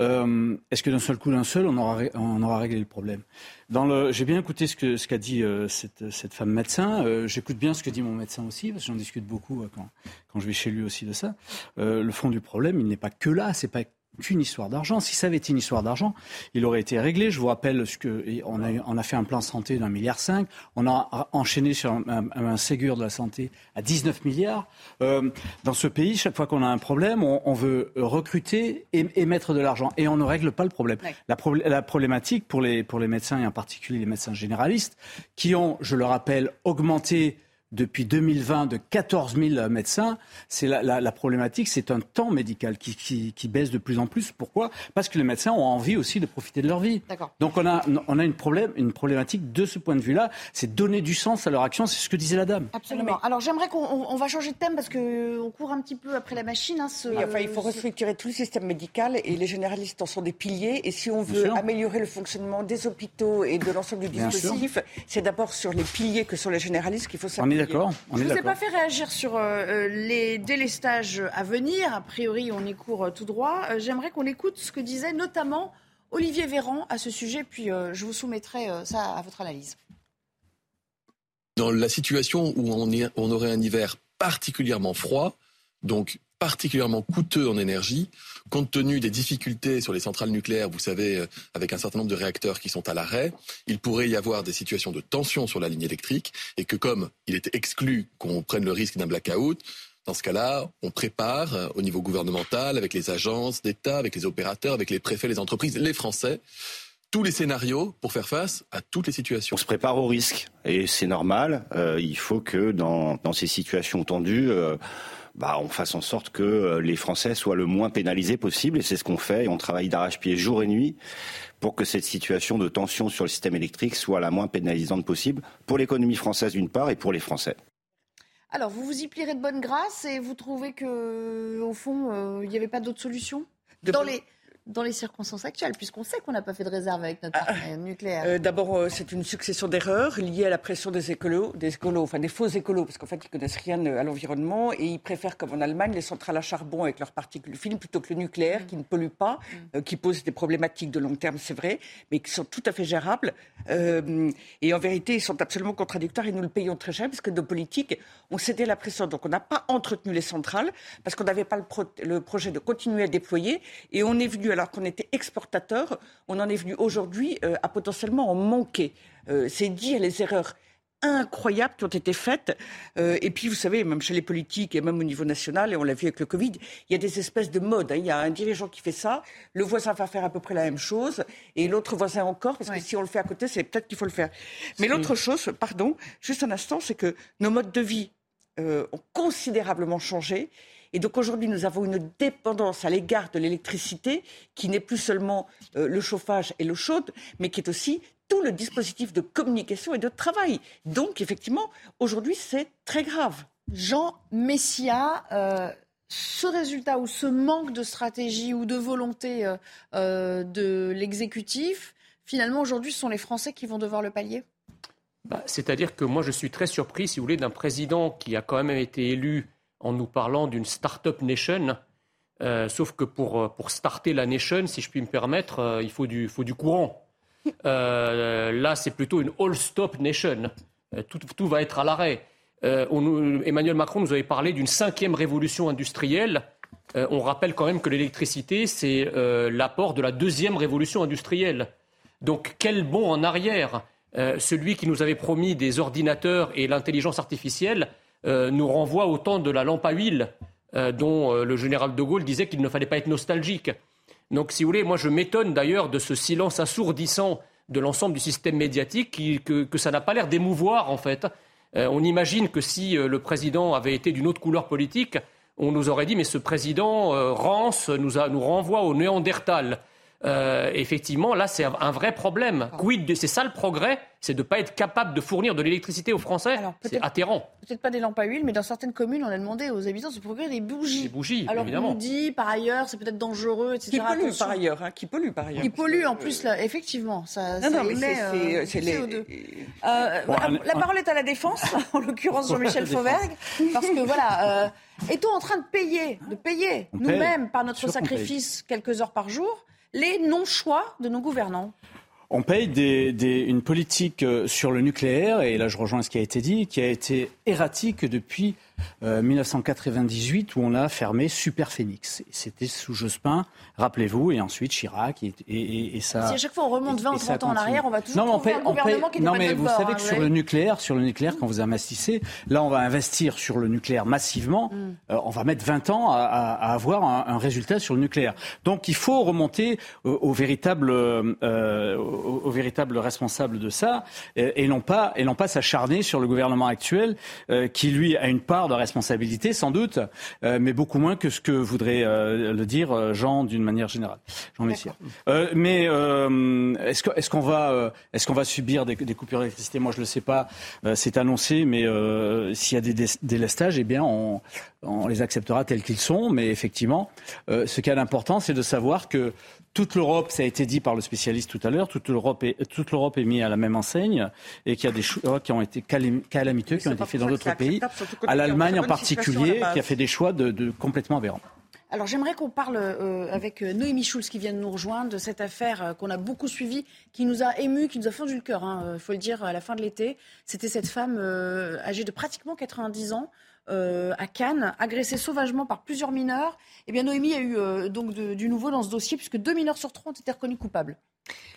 euh, est-ce que d'un seul coup, d'un seul, on aura, on aura réglé le problème? J'ai bien écouté ce qu'a ce dit euh, cette, cette, femme médecin. Euh, j'écoute bien ce que dit mon médecin aussi, parce que j'en discute beaucoup quand, quand, je vais chez lui aussi de ça. le fond du problème, il n'est pas que là. C'est pas qu'une histoire d'argent. Si ça avait été une histoire d'argent, il aurait été réglé. Je vous rappelle ce que on a, on a fait un plan santé d'un milliard cinq. On a enchaîné sur un, un, Ségur de la santé à 19 milliards. Euh, dans ce pays, chaque fois qu'on a un problème, on, on veut recruter et, mettre de l'argent et on ne règle pas le problème. La, la, problématique pour les, pour les médecins et en particulier les médecins généralistes qui ont, je le rappelle, augmenté depuis 2020 de 14 000 médecins, c'est la, problématique, c'est un temps médical qui, baisse de plus en plus. Pourquoi? Parce que les médecins ont envie aussi de profiter de leur vie. Donc on a, on a une, problème, une problématique de ce point de vue-là, c'est donner du sens à leur action, c'est ce que disait la dame. Absolument. Alors j'aimerais qu'on va changer de thème parce qu'on court un petit peu après la machine. Hein, enfin, il faut restructurer tout le système médical et les généralistes en sont des piliers. Et si on veut améliorer le fonctionnement des hôpitaux et de l'ensemble du dispositif, c'est d'abord sur les piliers que sont les généralistes qu'il faut s'appuyer d'accord. Je ne vous ai pas fait réagir sur euh, euh, les délestages à venir. A priori, on y court euh, tout droit. J'aimerais qu'on écoute ce que disait notamment Olivier Véran à ce sujet, puis je vous soumettrai ça à votre analyse. Dans la situation où on, on aurait un hiver particulièrement froid, donc particulièrement coûteux en énergie, compte tenu des difficultés sur les centrales nucléaires, vous savez, euh, avec un certain nombre de réacteurs qui sont à l'arrêt, il pourrait y avoir des situations de tension sur la ligne électrique et que comme il était exclu qu'on prenne le risque d'un blackout, dans ce cas-là, on prépare euh, au niveau gouvernemental, avec les agences d'État, avec les opérateurs, avec les préfets, les entreprises, les Français, tous les scénarios pour faire face à toutes les situations. On se prépare au risque et c'est normal. Euh, il faut que dans, dans ces situations tendues, bah, on fasse en sorte que euh, les Français soient le moins pénalisés possible. Et c'est ce qu'on fait. Et on travaille d'arrache-pied jour et nuit pour que cette situation de tension sur le système électrique soit la moins pénalisante possible pour l'économie française d'une part et pour les Français. Alors, vous vous y plierez de bonne grâce et vous trouvez que, au fond, euh, il n'y avait pas d'autre solution? Dans les, dans les circonstances actuelles, puisqu'on sait qu'on n'a pas fait de réserve avec notre partenaire nucléaire Euh, D'abord, euh, c'est une succession d'erreurs liées à la pression des écolos, des écolos, enfin des faux écolos, parce qu'en fait, ils connaissent rien euh, à l'environnement et ils préfèrent, comme en Allemagne, les centrales à charbon avec leurs particules fines plutôt que le nucléaire, qui ne pollue pas, euh, qui pose des problématiques de long terme, c'est vrai, mais qui sont tout à fait gérables. Et en vérité, ils sont absolument contradictoires et nous le payons très cher, parce que nos politiques ont cédé la pression. Donc, on n'a pas entretenu les centrales, parce qu'on n'avait pas le, pro- le projet de continuer à déployer, et on est venu, alors qu'on était exportateur, on en est venu aujourd'hui euh, à potentiellement en manquer. Euh, c'est dire les erreurs incroyables qui ont été faites. Euh, et puis, vous savez, même chez les politiques et même au niveau national, et on l'a vu avec le Covid, il y a des espèces de modes. hein. Il y a un dirigeant qui fait ça, le voisin va faire à peu près la même chose, et l'autre voisin encore, parce que si on le fait à côté, c'est peut-être qu'il faut le faire. Mais l'autre chose, pardon, juste un instant, c'est que nos modes de vie euh, ont considérablement changé. Et donc aujourd'hui, nous avons une dépendance à l'égard de l'électricité qui n'est plus seulement euh, le chauffage et l'eau chaude, mais qui est aussi tout le dispositif de communication et de travail. Donc effectivement, aujourd'hui, c'est très grave. Jean Messia, euh, ce résultat ou ce manque de stratégie ou de volonté euh, de l'exécutif, finalement aujourd'hui, ce sont les Français qui vont devoir le pallier? Bah, C'est-à-dire que moi, je suis très surpris, si vous voulez, d'un président qui a quand même été élu en nous parlant d'une start-up nation. Euh, sauf que pour, euh, pour starter la nation, si je puis me permettre, euh, il faut du, faut du courant. Là, c'est plutôt une all-stop nation. Tout, tout va être à l'arrêt. Emmanuel Macron nous avait parlé d'une cinquième révolution industrielle. On rappelle quand même que l'électricité, c'est l'apport de la deuxième révolution industrielle. Donc quel bond en arrière? Celui qui nous avait promis des ordinateurs et l'intelligence artificielle nous renvoie au temps de la lampe à huile, euh, dont euh, le général de Gaulle disait qu'il ne fallait pas être nostalgique. Donc si vous voulez, moi je m'étonne d'ailleurs de ce silence assourdissant de l'ensemble du système médiatique, que, ça n'a pas l'air d'émouvoir en fait. Euh, on imagine que si euh, le président avait été d'une autre couleur politique, on nous aurait dit mais ce président euh, rance, nous renvoie au Néandertal. Euh, effectivement, là, c'est un, vrai problème. Quid de- C'est ça le progrès, c'est de ne pas être capable de fournir de l'électricité aux Français. C'est atterrant. Peut-être pas des lampes à huile, mais dans certaines communes, on a demandé aux habitants de se procurer des bougies. Des bougies, Alors évidemment. on dit, par ailleurs, c'est peut-être dangereux, etc. Qui pollue Attention. par ailleurs, hein, qui pollue par ailleurs. Qui pollue en plus, là, effectivement. Ça, Non, ça non, mais c'est- euh, les- CO2. Euh, Bon, la, un- la parole est à la défense, en l'occurrence Jean-Michel. Fauvergue, parce que voilà, euh, est-on en train de payer, de payer nous-mêmes par notre sacrifice quelques heures par jour les non-choix de nos gouvernants. On paye une politique euh, sur le nucléaire, et là je rejoins ce qui a été dit, qui a été erratique depuis euh, 1998 où on a fermé Superphénix. C'était sous Jospin, rappelez-vous, et ensuite Chirac, et, et- et- et ça. Si à chaque fois on remonte et- 20 ou et ça 30 ans en arrière, on va toujours non, mais on trouver paye- un on paye- gouvernement qui non, pas mais vous bord, savez hein, que vous sur le nucléaire, sur le nucléaire, quand vous investissez, là on va investir sur le nucléaire massivement. Mm. Euh, on va mettre 20 ans à, à- à avoir un, un résultat sur le nucléaire. Donc il faut remonter au, au véritable, euh, au, au véritable responsable de ça, et, non pas et non pas s'acharner sur le gouvernement actuel, euh, qui lui a une part de responsabilité sans doute, euh, mais beaucoup moins que ce que voudrait euh, le dire euh, Jean d'une manière générale. Jean Messier. Euh, mais euh, est-ce qu'on va euh, est-ce qu'on va subir des, des coupures d'électricité? Moi je le sais pas. C'est annoncé, mais s'il y a des dé- délestages, eh bien on, on les acceptera tels qu'ils sont. Mais effectivement, ce qui est important, c'est de savoir que toute l'Europe, ça a été dit par le spécialiste tout à l'heure, toute l'Europe est, toute l'Europe est mise à la même enseigne et qu'il y a des choix qui ont été calam- calamiteux, qui ont été faits dans d'autres pays. À l'Allemagne en particulier, qui a fait des choix de, de complètement aberrants. Alors j'aimerais qu'on parle euh, avec euh, Noémie Schulz qui vient de nous rejoindre de cette affaire euh, qu'on a beaucoup suivie, qui nous a ému, qui nous a fendu le cœur, il faut le dire, à la fin de l'été. C'était cette femme euh, âgée de pratiquement 90 ans euh, à Cannes, agressée sauvagement par plusieurs mineurs. Eh bien Noémie a eu euh, donc du nouveau dans ce dossier puisque deux mineurs sur trois ont été reconnus coupables.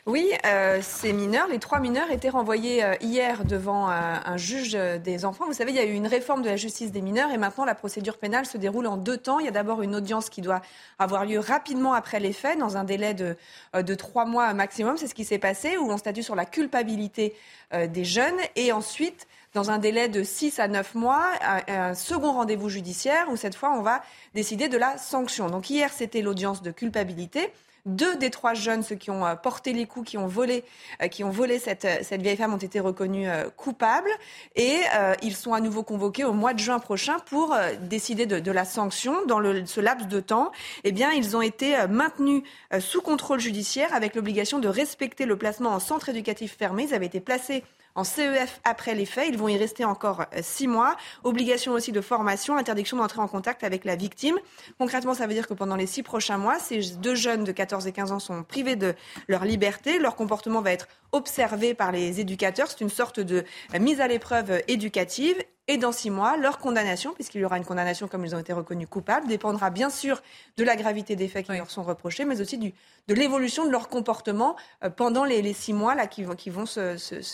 Oui, euh, ces mineurs, les trois mineurs, étaient renvoyés hier devant un, juge des enfants. Vous savez, il y a eu une réforme de la justice des mineurs et maintenant la procédure pénale se déroule en deux temps. Il y a d'abord une audience qui doit avoir lieu rapidement après les faits, dans un délai de, de trois mois maximum. C'est ce qui s'est passé, où on statue sur la culpabilité des jeunes. Et ensuite, dans un délai de 6 à 9 mois, un, un second rendez-vous judiciaire où cette fois, on va décider de la sanction. Donc hier, c'était l'audience de culpabilité. Deux des trois jeunes, ceux qui ont euh, porté les coups, qui ont volé, euh, qui ont volé cette, euh, cette vieille femme, ont été reconnus coupables. Et ils sont à nouveau convoqués au mois de juin prochain pour décider de, la sanction. Dans le, ce laps de temps, eh bien, ils ont été maintenus sous contrôle judiciaire avec l'obligation de respecter le placement en centre éducatif fermé. Ils avaient été placés en CEF après les faits. Ils vont y rester encore euh, six mois. Obligation aussi de formation, interdiction d'entrer en contact avec la victime. Concrètement, ça veut dire que pendant les six prochains mois, ces deux jeunes de 14 et 15 ans sont privés de leur liberté. Leur comportement va être observé par les éducateurs. C'est une sorte de mise à l'épreuve éducative. Et dans six mois, leur condamnation, puisqu'il y aura une condamnation comme ils ont été reconnus coupables, dépendra bien sûr de la gravité des faits qui leur sont reprochés, mais aussi du, de l'évolution de leur comportement euh, pendant les, les, six mois là, qui vont, qui vont s'écouler.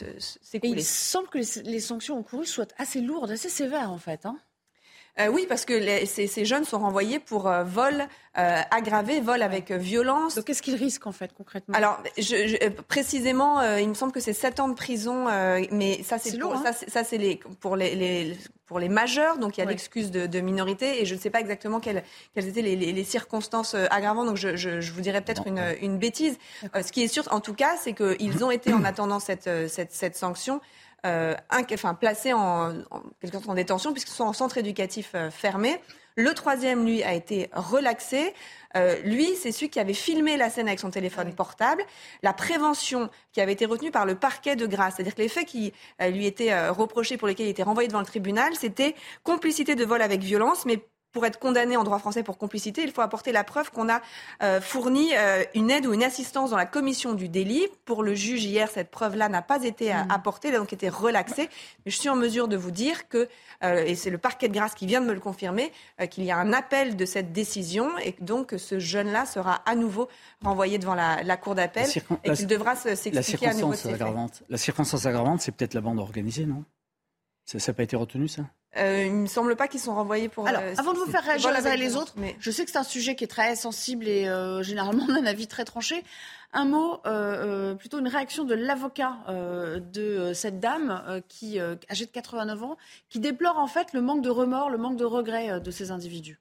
Il semble que les, les, sanctions encourues soient assez lourdes, assez sévères en fait. Hein euh, oui, parce que les, ces, ces, jeunes sont renvoyés pour euh, vol euh, aggravé, vol avec euh, violence. Donc qu'est-ce qu'ils risquent en fait concrètement? Alors je, je, euh, précisément, il me semble que c'est 7 ans de prison, mais ça c'est pour, hein? ça c'est les, pour les, les, pour les majeurs, donc il y a ouais. l'excuse de, de, minorité, et je ne sais pas exactement quelles, quelles étaient les, les, circonstances aggravantes, donc je, je vous dirais peut-être une, une, bêtise. ce qui est sûr, en tout cas, c'est qu'ils ont été en attendant cette, cette, cette sanction euh, enfin, placés en, en, quelque sorte en détention puisqu'ils sont en centre éducatif euh, fermé. Le troisième, lui, a été relaxé. Euh, lui, c'est celui qui avait filmé la scène avec son téléphone oui. portable. La prévention qui avait été retenue par le parquet de grâce, c'est-à-dire que les faits qui euh, lui étaient euh, reprochés, pour lesquels il était renvoyé devant le tribunal, c'était complicité de vol avec violence, mais pour être condamné en droit français pour complicité, il faut apporter la preuve qu'on a euh, fourni euh, une aide ou une assistance dans la commission du délit. Pour le juge, hier, cette preuve-là n'a pas été mmh. apportée, elle a donc été relaxée. Mais je suis en mesure de vous dire que, euh, et c'est le parquet de grâce qui vient de me le confirmer, euh, qu'il y a un appel de cette décision et que donc ce jeune-là sera à nouveau renvoyé devant la, la cour d'appel et qu'il devra s'expliquer à nouveau de ses aggravante. La circonstance aggravante, c'est peut-être la bande organisée, non? Ça n'a pas été retenu, ça? Euh, il ne me semble pas qu'ils sont renvoyés pour. Alors, euh, avant de vous faire réagir les uns et les autres, mais... je sais que c'est un sujet qui est très sensible et euh, généralement on a un avis très tranché. Un mot, euh, plutôt une réaction de l'avocat de cette dame qui, âgée de 89 ans, qui déplore en fait le manque de remords, le manque de regrets de ces individus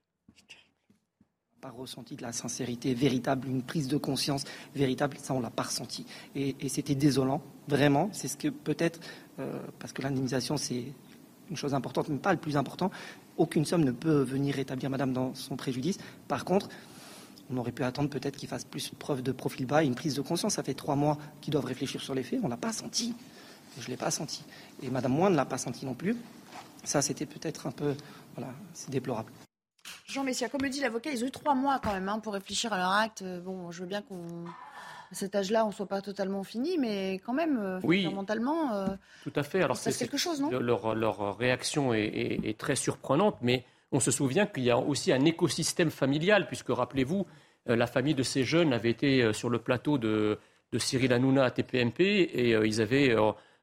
pas ressenti de la sincérité véritable, une prise de conscience véritable, ça on l'a pas ressenti. Et, et c'était désolant, vraiment. C'est ce que peut-être, euh, parce que l'indemnisation c'est une chose importante, mais pas le plus important. Aucune somme ne peut venir rétablir Madame dans son préjudice. Par contre, on aurait pu attendre peut-être qu'il fasse plus preuve de profil bas une prise de conscience. Ça fait trois mois qu'ils doivent réfléchir sur les faits. On l'a pas senti. Je l'ai pas senti. Et Madame Moine ne l'a pas senti non plus. Ça, c'était peut-être un peu, voilà, c'est déplorable. Jean Messia, comme le dit l'avocat, ils ont eu trois mois quand même hein, pour réfléchir à leur acte. Bon, je veux bien qu'on à cet âge-là, on ne soit pas totalement fini, mais quand même, euh, oui, mentalement, euh, tout à fait. Alors c'est quelque chose, non leur, leur, réaction est, est, est, très surprenante, mais on se souvient qu'il y a aussi un écosystème familial, puisque rappelez-vous, euh, la famille de ces jeunes avait été sur le plateau de, de Cyril Hanouna à TPMP et euh, ils avaient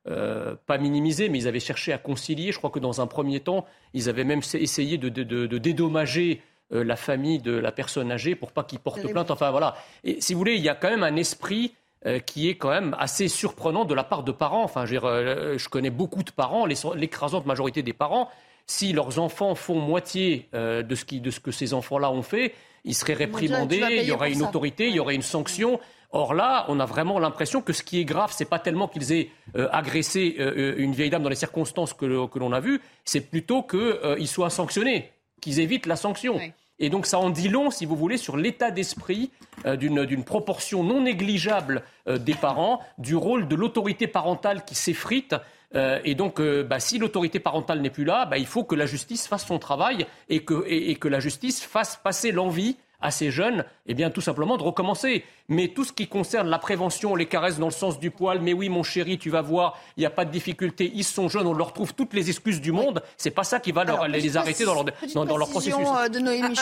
euh, pas minimisé, mais ils avaient cherché à concilier. Je crois que dans un premier temps, ils avaient même essayé de, de, de, de dédommager euh, la famille de la personne âgée pour pas qu'il porte plainte. Enfin voilà. Et si vous voulez, il y a quand même un esprit euh, qui est quand même assez surprenant de la part de parents. Enfin, je, dire, euh, je connais beaucoup de parents, l'écrasante majorité des parents. Si leurs enfants font moitié de, ce qui, de, ce que ces enfants-là ont fait, ils seraient réprimandés, il y aurait une ça. autorité, ouais. il y aurait une sanction. Or là, on a vraiment l'impression que ce qui est grave, c'est pas tellement qu'ils aient euh, agressé euh, une vieille dame dans les circonstances que, que l'on a vues, c'est plutôt qu'ils euh, soient sanctionnés qu'ils évitent la sanction. Oui. Et donc ça en dit long, si vous voulez, sur l'état d'esprit euh, d'une proportion non négligeable euh, des parents, du rôle de l'autorité parentale qui s'effrite. Euh, et donc, bah, si l'autorité parentale n'est plus là, bah, il faut que la justice fasse son travail et que, et, et que la justice fasse passer l'envie à ces jeunes, eh bien, tout simplement de recommencer. Mais tout ce qui concerne la prévention, les caresses dans le sens du poil, mais oui, mon chéri, tu vas voir, il n'y a pas de difficulté, ils sont jeunes, on leur trouve toutes les excuses du monde. C'est pas ça qui va leur, Alors, les arrêter dans leur, dans, dans leur processus. De Noémie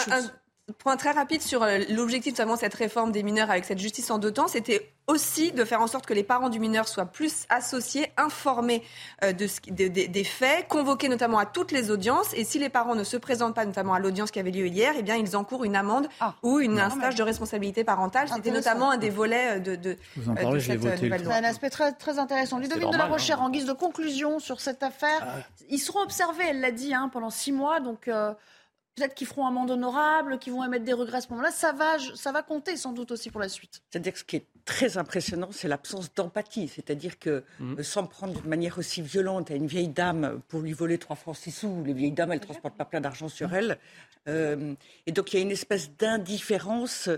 Point très rapide sur euh, l'objectif notamment de cette réforme des mineurs avec cette justice en deux temps, c'était aussi de faire en sorte que les parents du mineur soient plus associés, informés euh, de ce, de, de, des faits, convoqués notamment à toutes les audiences. Et si les parents ne se présentent pas, notamment à l'audience qui avait lieu hier, eh bien ils encourent une amende ah, ou une, un stage de responsabilité parentale. C'était notamment un des volets de, de, Vous en parlez, de cette nouvelle loi. C'est un aspect très, très intéressant. Ludovic de la Rochère, hein. en guise de conclusion sur cette affaire, ah. ils seront observés, elle l'a dit, hein, pendant six mois. Donc euh, peut-être qu'ils feront un amende honorable, qu'ils vont émettre des regrets à ce moment-là. Ça va, ça va compter sans doute aussi pour la suite. C'est-à-dire que ce qui est très impressionnant, c'est l'absence d'empathie. C'est-à-dire que mmh. sans prendre de manière aussi violente à une vieille dame pour lui voler trois francs six sous, les vieilles dames, elles ne transportent pas plein d'argent sur elles. Euh, et donc il y a une espèce d'indifférence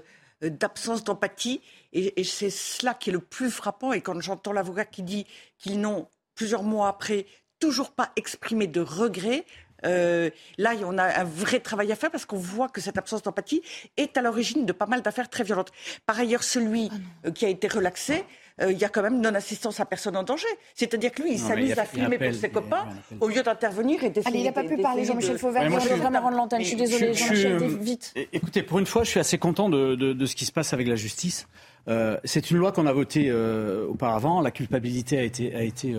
euh, d'absence d'empathie. Et, et c'est cela qui est le plus frappant. Et quand j'entends l'avocat qui dit qu'ils n'ont, plusieurs mois après, toujours pas exprimé de regret, euh, là, on a un vrai travail à faire parce qu'on voit que cette absence d'empathie est à l'origine de pas mal d'affaires très violentes. Par ailleurs, celui ah qui a été relaxé, euh, il y a quand même non-assistance à personne en danger. C'est-à-dire que lui, il s'amuse à filmer pour ses copains au lieu d'intervenir et d'essayer. Allez, il n'a pas pu parler, Jean-Michel Fauvert. on doit vraiment rendre l'antenne. Je suis désolé, Jean-Michel, vite. Écoutez, pour une fois, je suis assez content de, de, de ce qui se passe avec la justice. Euh, c'est une loi qu'on a votée euh, auparavant. La culpabilité a été, a été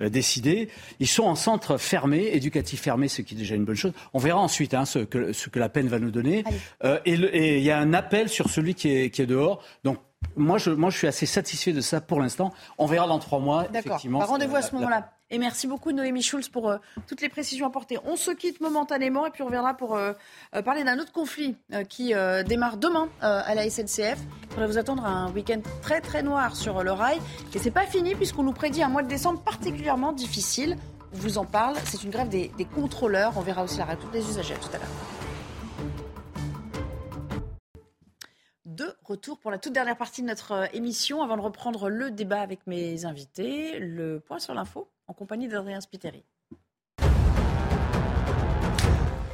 euh, décidée. Ils sont en centre fermé, éducatif fermé, ce qui est déjà une bonne chose. On verra ensuite hein, ce, que, ce, que, la peine va nous donner. Et il y a un appel sur celui qui est, qui est dehors. Donc moi je, moi, je suis assez satisfait de ça pour l'instant. On verra dans trois mois. D'accord. Bah, rendez-vous à ce moment-là. Et merci beaucoup Noémie Schulz pour euh, toutes les précisions apportées. On se quitte momentanément et puis on reviendra pour euh, euh, parler d'un autre conflit qui démarre demain à la SNCF. Il faudrait vous attendre un week-end très très noir sur le rail. Et c'est pas fini puisqu'on nous prédit un mois de décembre particulièrement difficile. On vous en parle. C'est une grève des, des, contrôleurs. On verra aussi la réponse des usagers tout à l'heure. de retour pour la toute dernière partie de notre émission. Avant de reprendre le débat avec mes invités, le point sur l'info en compagnie d'Adrien Spiteri.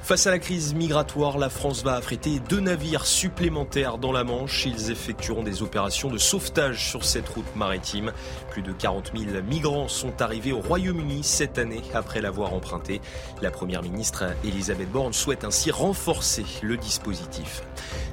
Face à la crise migratoire, la France va affréter deux navires supplémentaires dans la Manche. Ils effectueront des opérations de sauvetage sur cette route maritime. Plus de 40 000 migrants sont arrivés au Royaume-Uni cette année après l'avoir emprunté. La Première ministre Elisabeth Borne souhaite ainsi renforcer le dispositif.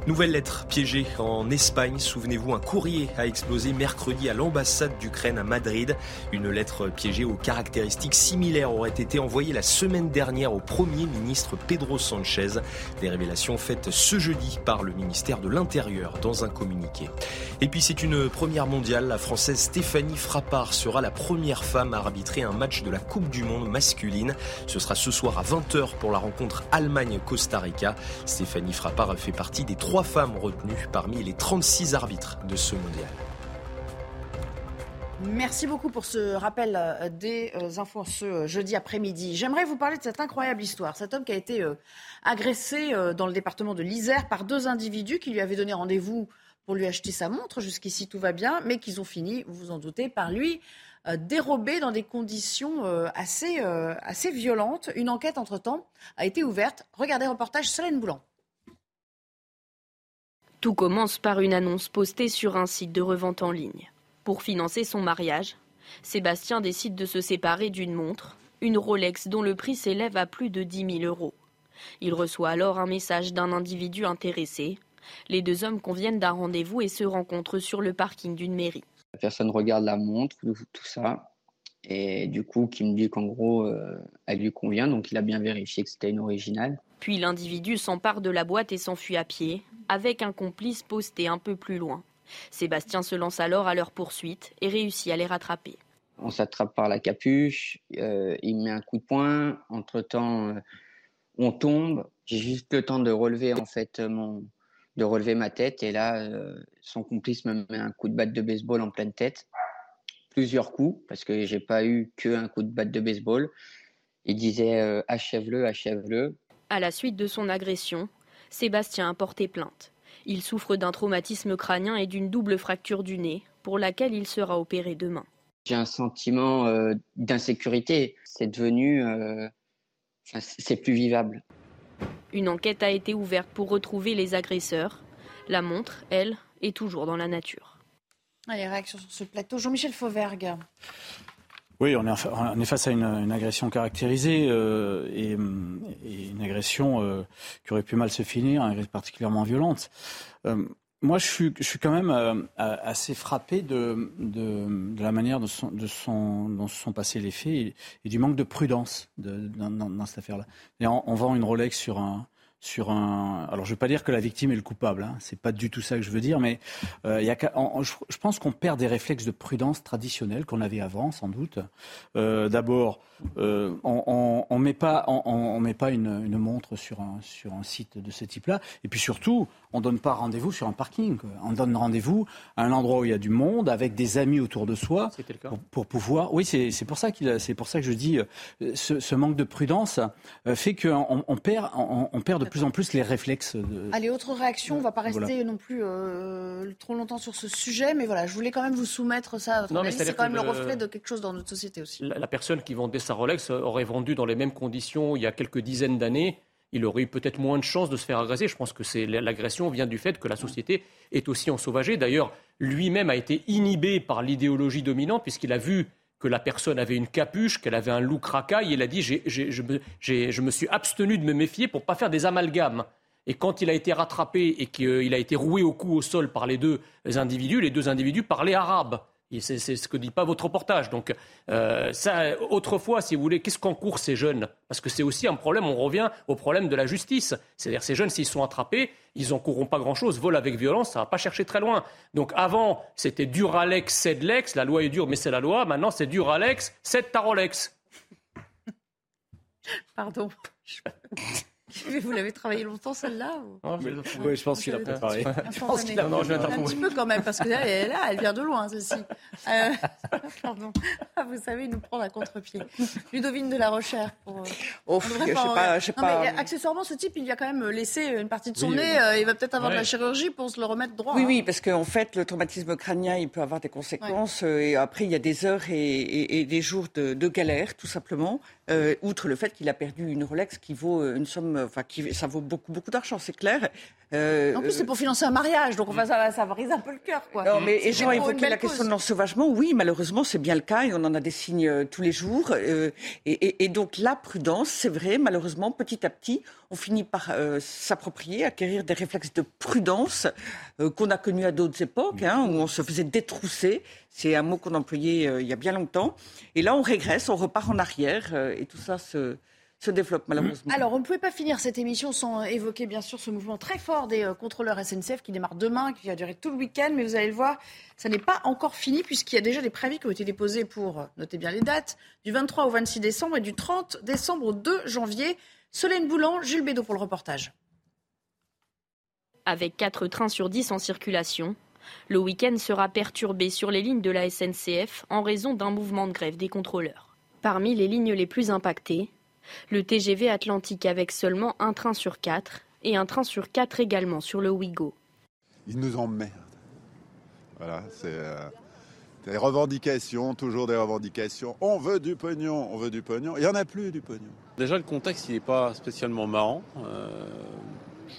Nouvelle lettre piégée en Espagne. Souvenez-vous, un courrier a explosé mercredi à l'ambassade d'Ukraine à Madrid. Une lettre piégée aux caractéristiques similaires aurait été envoyée la semaine dernière au Premier ministre Pedro Sanchez. Des révélations faites ce jeudi par le ministère de l'Intérieur dans un communiqué. Et puis c'est une première mondiale. La Française Stéphanie Frappard sera la première femme à arbitrer un match de la Coupe du Monde masculine. Ce sera ce soir à 20h pour la rencontre Allemagne-Costa Rica. Stéphanie Frappard fait partie des trois femmes retenues parmi les 36 arbitres de ce mondial. Merci beaucoup pour ce rappel euh, des euh, infos ce euh, jeudi après-midi. J'aimerais vous parler de cette incroyable histoire. Cet homme qui a été agressé dans le département de l'Isère par deux individus qui lui avaient donné rendez-vous pour lui acheter sa montre. Jusqu'ici, tout va bien, mais qu'ils ont fini, vous vous en doutez, par lui dérober dans des conditions assez, assez violentes. Une enquête, entre-temps, a été ouverte. Regardez reportage Solène Boulan. Tout commence par une annonce postée sur un site de revente en ligne. Pour financer son mariage, Sébastien décide de se séparer d'une montre, une Rolex dont le prix s'élève à plus de 10 000 euros. Il reçoit alors un message d'un individu intéressé. Les deux hommes conviennent d'un rendez-vous et se rencontrent sur le parking d'une mairie. La personne regarde la montre, tout ça, et du coup, qui me dit qu'en gros, euh, elle lui convient, donc il a bien vérifié que c'était une originale. Puis l'individu s'empare de la boîte et s'enfuit à pied, avec un complice posté un peu plus loin. Sébastien se lance alors à leur poursuite et réussit à les rattraper. On s'attrape par la capuche, euh, il met un coup de poing, entre-temps euh, on tombe, j'ai juste le temps de relever en fait mon de relever ma tête et là euh, son complice me met un coup de batte de baseball en pleine tête. Plusieurs coups parce que j'ai pas eu qu'un coup de batte de baseball. Il disait achève-le, achève-le. À la suite de son agression, Sébastien a porté plainte. Il souffre d'un traumatisme crânien et d'une double fracture du nez, pour laquelle il sera opéré demain. J'ai un sentiment euh, d'insécurité. C'est devenu. Euh, c'est plus vivable. Une enquête a été ouverte pour retrouver les agresseurs. La montre, elle, est toujours dans la nature. Les réactions sur ce plateau. Jean-Michel Fauvergue. Oui, on est, face à une, agression caractérisée euh, et, une agression euh, qui aurait pu mal se finir, particulièrement violente. Euh, moi, je suis, quand même assez frappé de, de, la manière dont, sont, de son, dont se sont passés les faits et, du manque de prudence dans, cette affaire-là. On, vend une Rolex sur un, sur un. Alors, je ne veux pas dire que la victime est le coupable. Hein. C'est pas du tout ça que je veux dire, mais euh, y a... je pense qu'on perd des réflexes de prudence traditionnels qu'on avait avant, sans doute. Euh, D'abord, euh, on ne met pas, on, met pas une, une, montre sur un, sur un site de ce type-là. Et puis surtout, on ne donne pas rendez-vous sur un parking. On donne rendez-vous à un endroit où il y a du monde, avec des amis autour de soi, pour, pour, pouvoir. Oui, c'est pour ça c'est pour ça que je dis euh, ce, ce manque de prudence fait qu'on on perd, on, on perd de plus en plus les réflexes. De... Allez, autre réaction. On ne va pas rester non plus euh, trop longtemps sur ce sujet, mais voilà, je voulais quand même vous soumettre ça. C'est quand même le... reflet de quelque chose dans notre société aussi. La, personne qui vendait sa Rolex aurait vendu dans les mêmes conditions il y a quelques dizaines d'années. Il aurait eu peut-être moins de chances de se faire agresser. Je pense que c'est l'agression vient du fait que la société est aussi ensauvagée. D'ailleurs, lui-même a été inhibé par l'idéologie dominante puisqu'il a vu que la personne avait une capuche, qu'elle avait un look racaille. Il a dit je, me, suis abstenu de me méfier pour ne pas faire des amalgames. Et quand il a été rattrapé et qu'il a été roué au cou au sol par les deux individus, les deux individus parlaient arabe. C'est ce que dit pas votre reportage. Donc, euh, ça, autrefois, si vous voulez, qu'est-ce qu'encourent ces jeunes? Parce que c'est aussi un problème, on revient au problème de la justice. C'est-à-dire, ces jeunes, s'ils sont attrapés, ils n'encourront pas grand-chose. Vol avec violence, ça ne va pas chercher très loin. Donc, avant, c'était Duralex, Cedlex. La loi est dure, mais c'est la loi. Maintenant, c'est Duralex, cède ta Rolex. Pardon. Vous l'avez travaillé longtemps celle-là Oui, je pense qu'il a préparé. Je pense qu'il a un petit peu quand même, parce que là, elle, là, elle vient de loin, ceci. Euh, pardon. Ah, vous savez, nous prendre à contre-pied. Ludovine de la Rochère. Pour, euh, oh, je sais pas, je sais pas. Mais, accessoirement, ce type, il lui a quand même laissé une partie de son nez. Euh, il va peut-être avoir de la chirurgie pour se le remettre droit. Oui, hein. oui, parce qu'en fait, le traumatisme crânien, il peut avoir des conséquences. Et après, il y a des heures et, des jours de, de galère, tout simplement. Euh, outre le fait qu'il a perdu une Rolex qui vaut une somme, enfin, qui, ça vaut beaucoup, beaucoup d'argent, c'est clair. Euh, en plus, c'est pour financer un mariage, donc enfin, ça, ça brise un peu le cœur. Quoi. Non, mais et Jean évoquait la question de l'ensauvagement. Oui, malheureusement, c'est bien le cas et on en a des signes euh, tous les jours. et, et, donc, la prudence, c'est vrai, malheureusement, petit à petit, on finit par s'approprier, acquérir des réflexes de prudence qu'on a connus à d'autres époques, hein, où on se faisait détrousser. C'est un mot qu'on employait il y a bien longtemps. Et là, on régresse, on repart en arrière et tout ça se, développe malheureusement. Alors, on ne pouvait pas finir cette émission sans évoquer bien sûr ce mouvement très fort des euh, contrôleurs SNCF qui démarre demain, qui va durer tout le week-end, mais vous allez le voir, ça n'est pas encore fini puisqu'il y a déjà des préavis qui ont été déposés pour, euh, notez bien les dates, du 23 au 26 décembre et du 30 décembre au 2 janvier. Solène Boulan, Jules Bédot pour le reportage. Avec 4 trains sur 10 en circulation, le week-end sera perturbé sur les lignes de la SNCF en raison d'un mouvement de grève des contrôleurs. Parmi les lignes les plus impactées, le TGV Atlantique avec seulement un train sur quatre et un train sur quatre également sur le Ouigo. Ils nous emmerdent. Voilà, c'est euh, des revendications, toujours des revendications. On veut du pognon, on veut du pognon. Il n'y en a plus du pognon. Déjà, le contexte, il n'est pas spécialement marrant. Euh,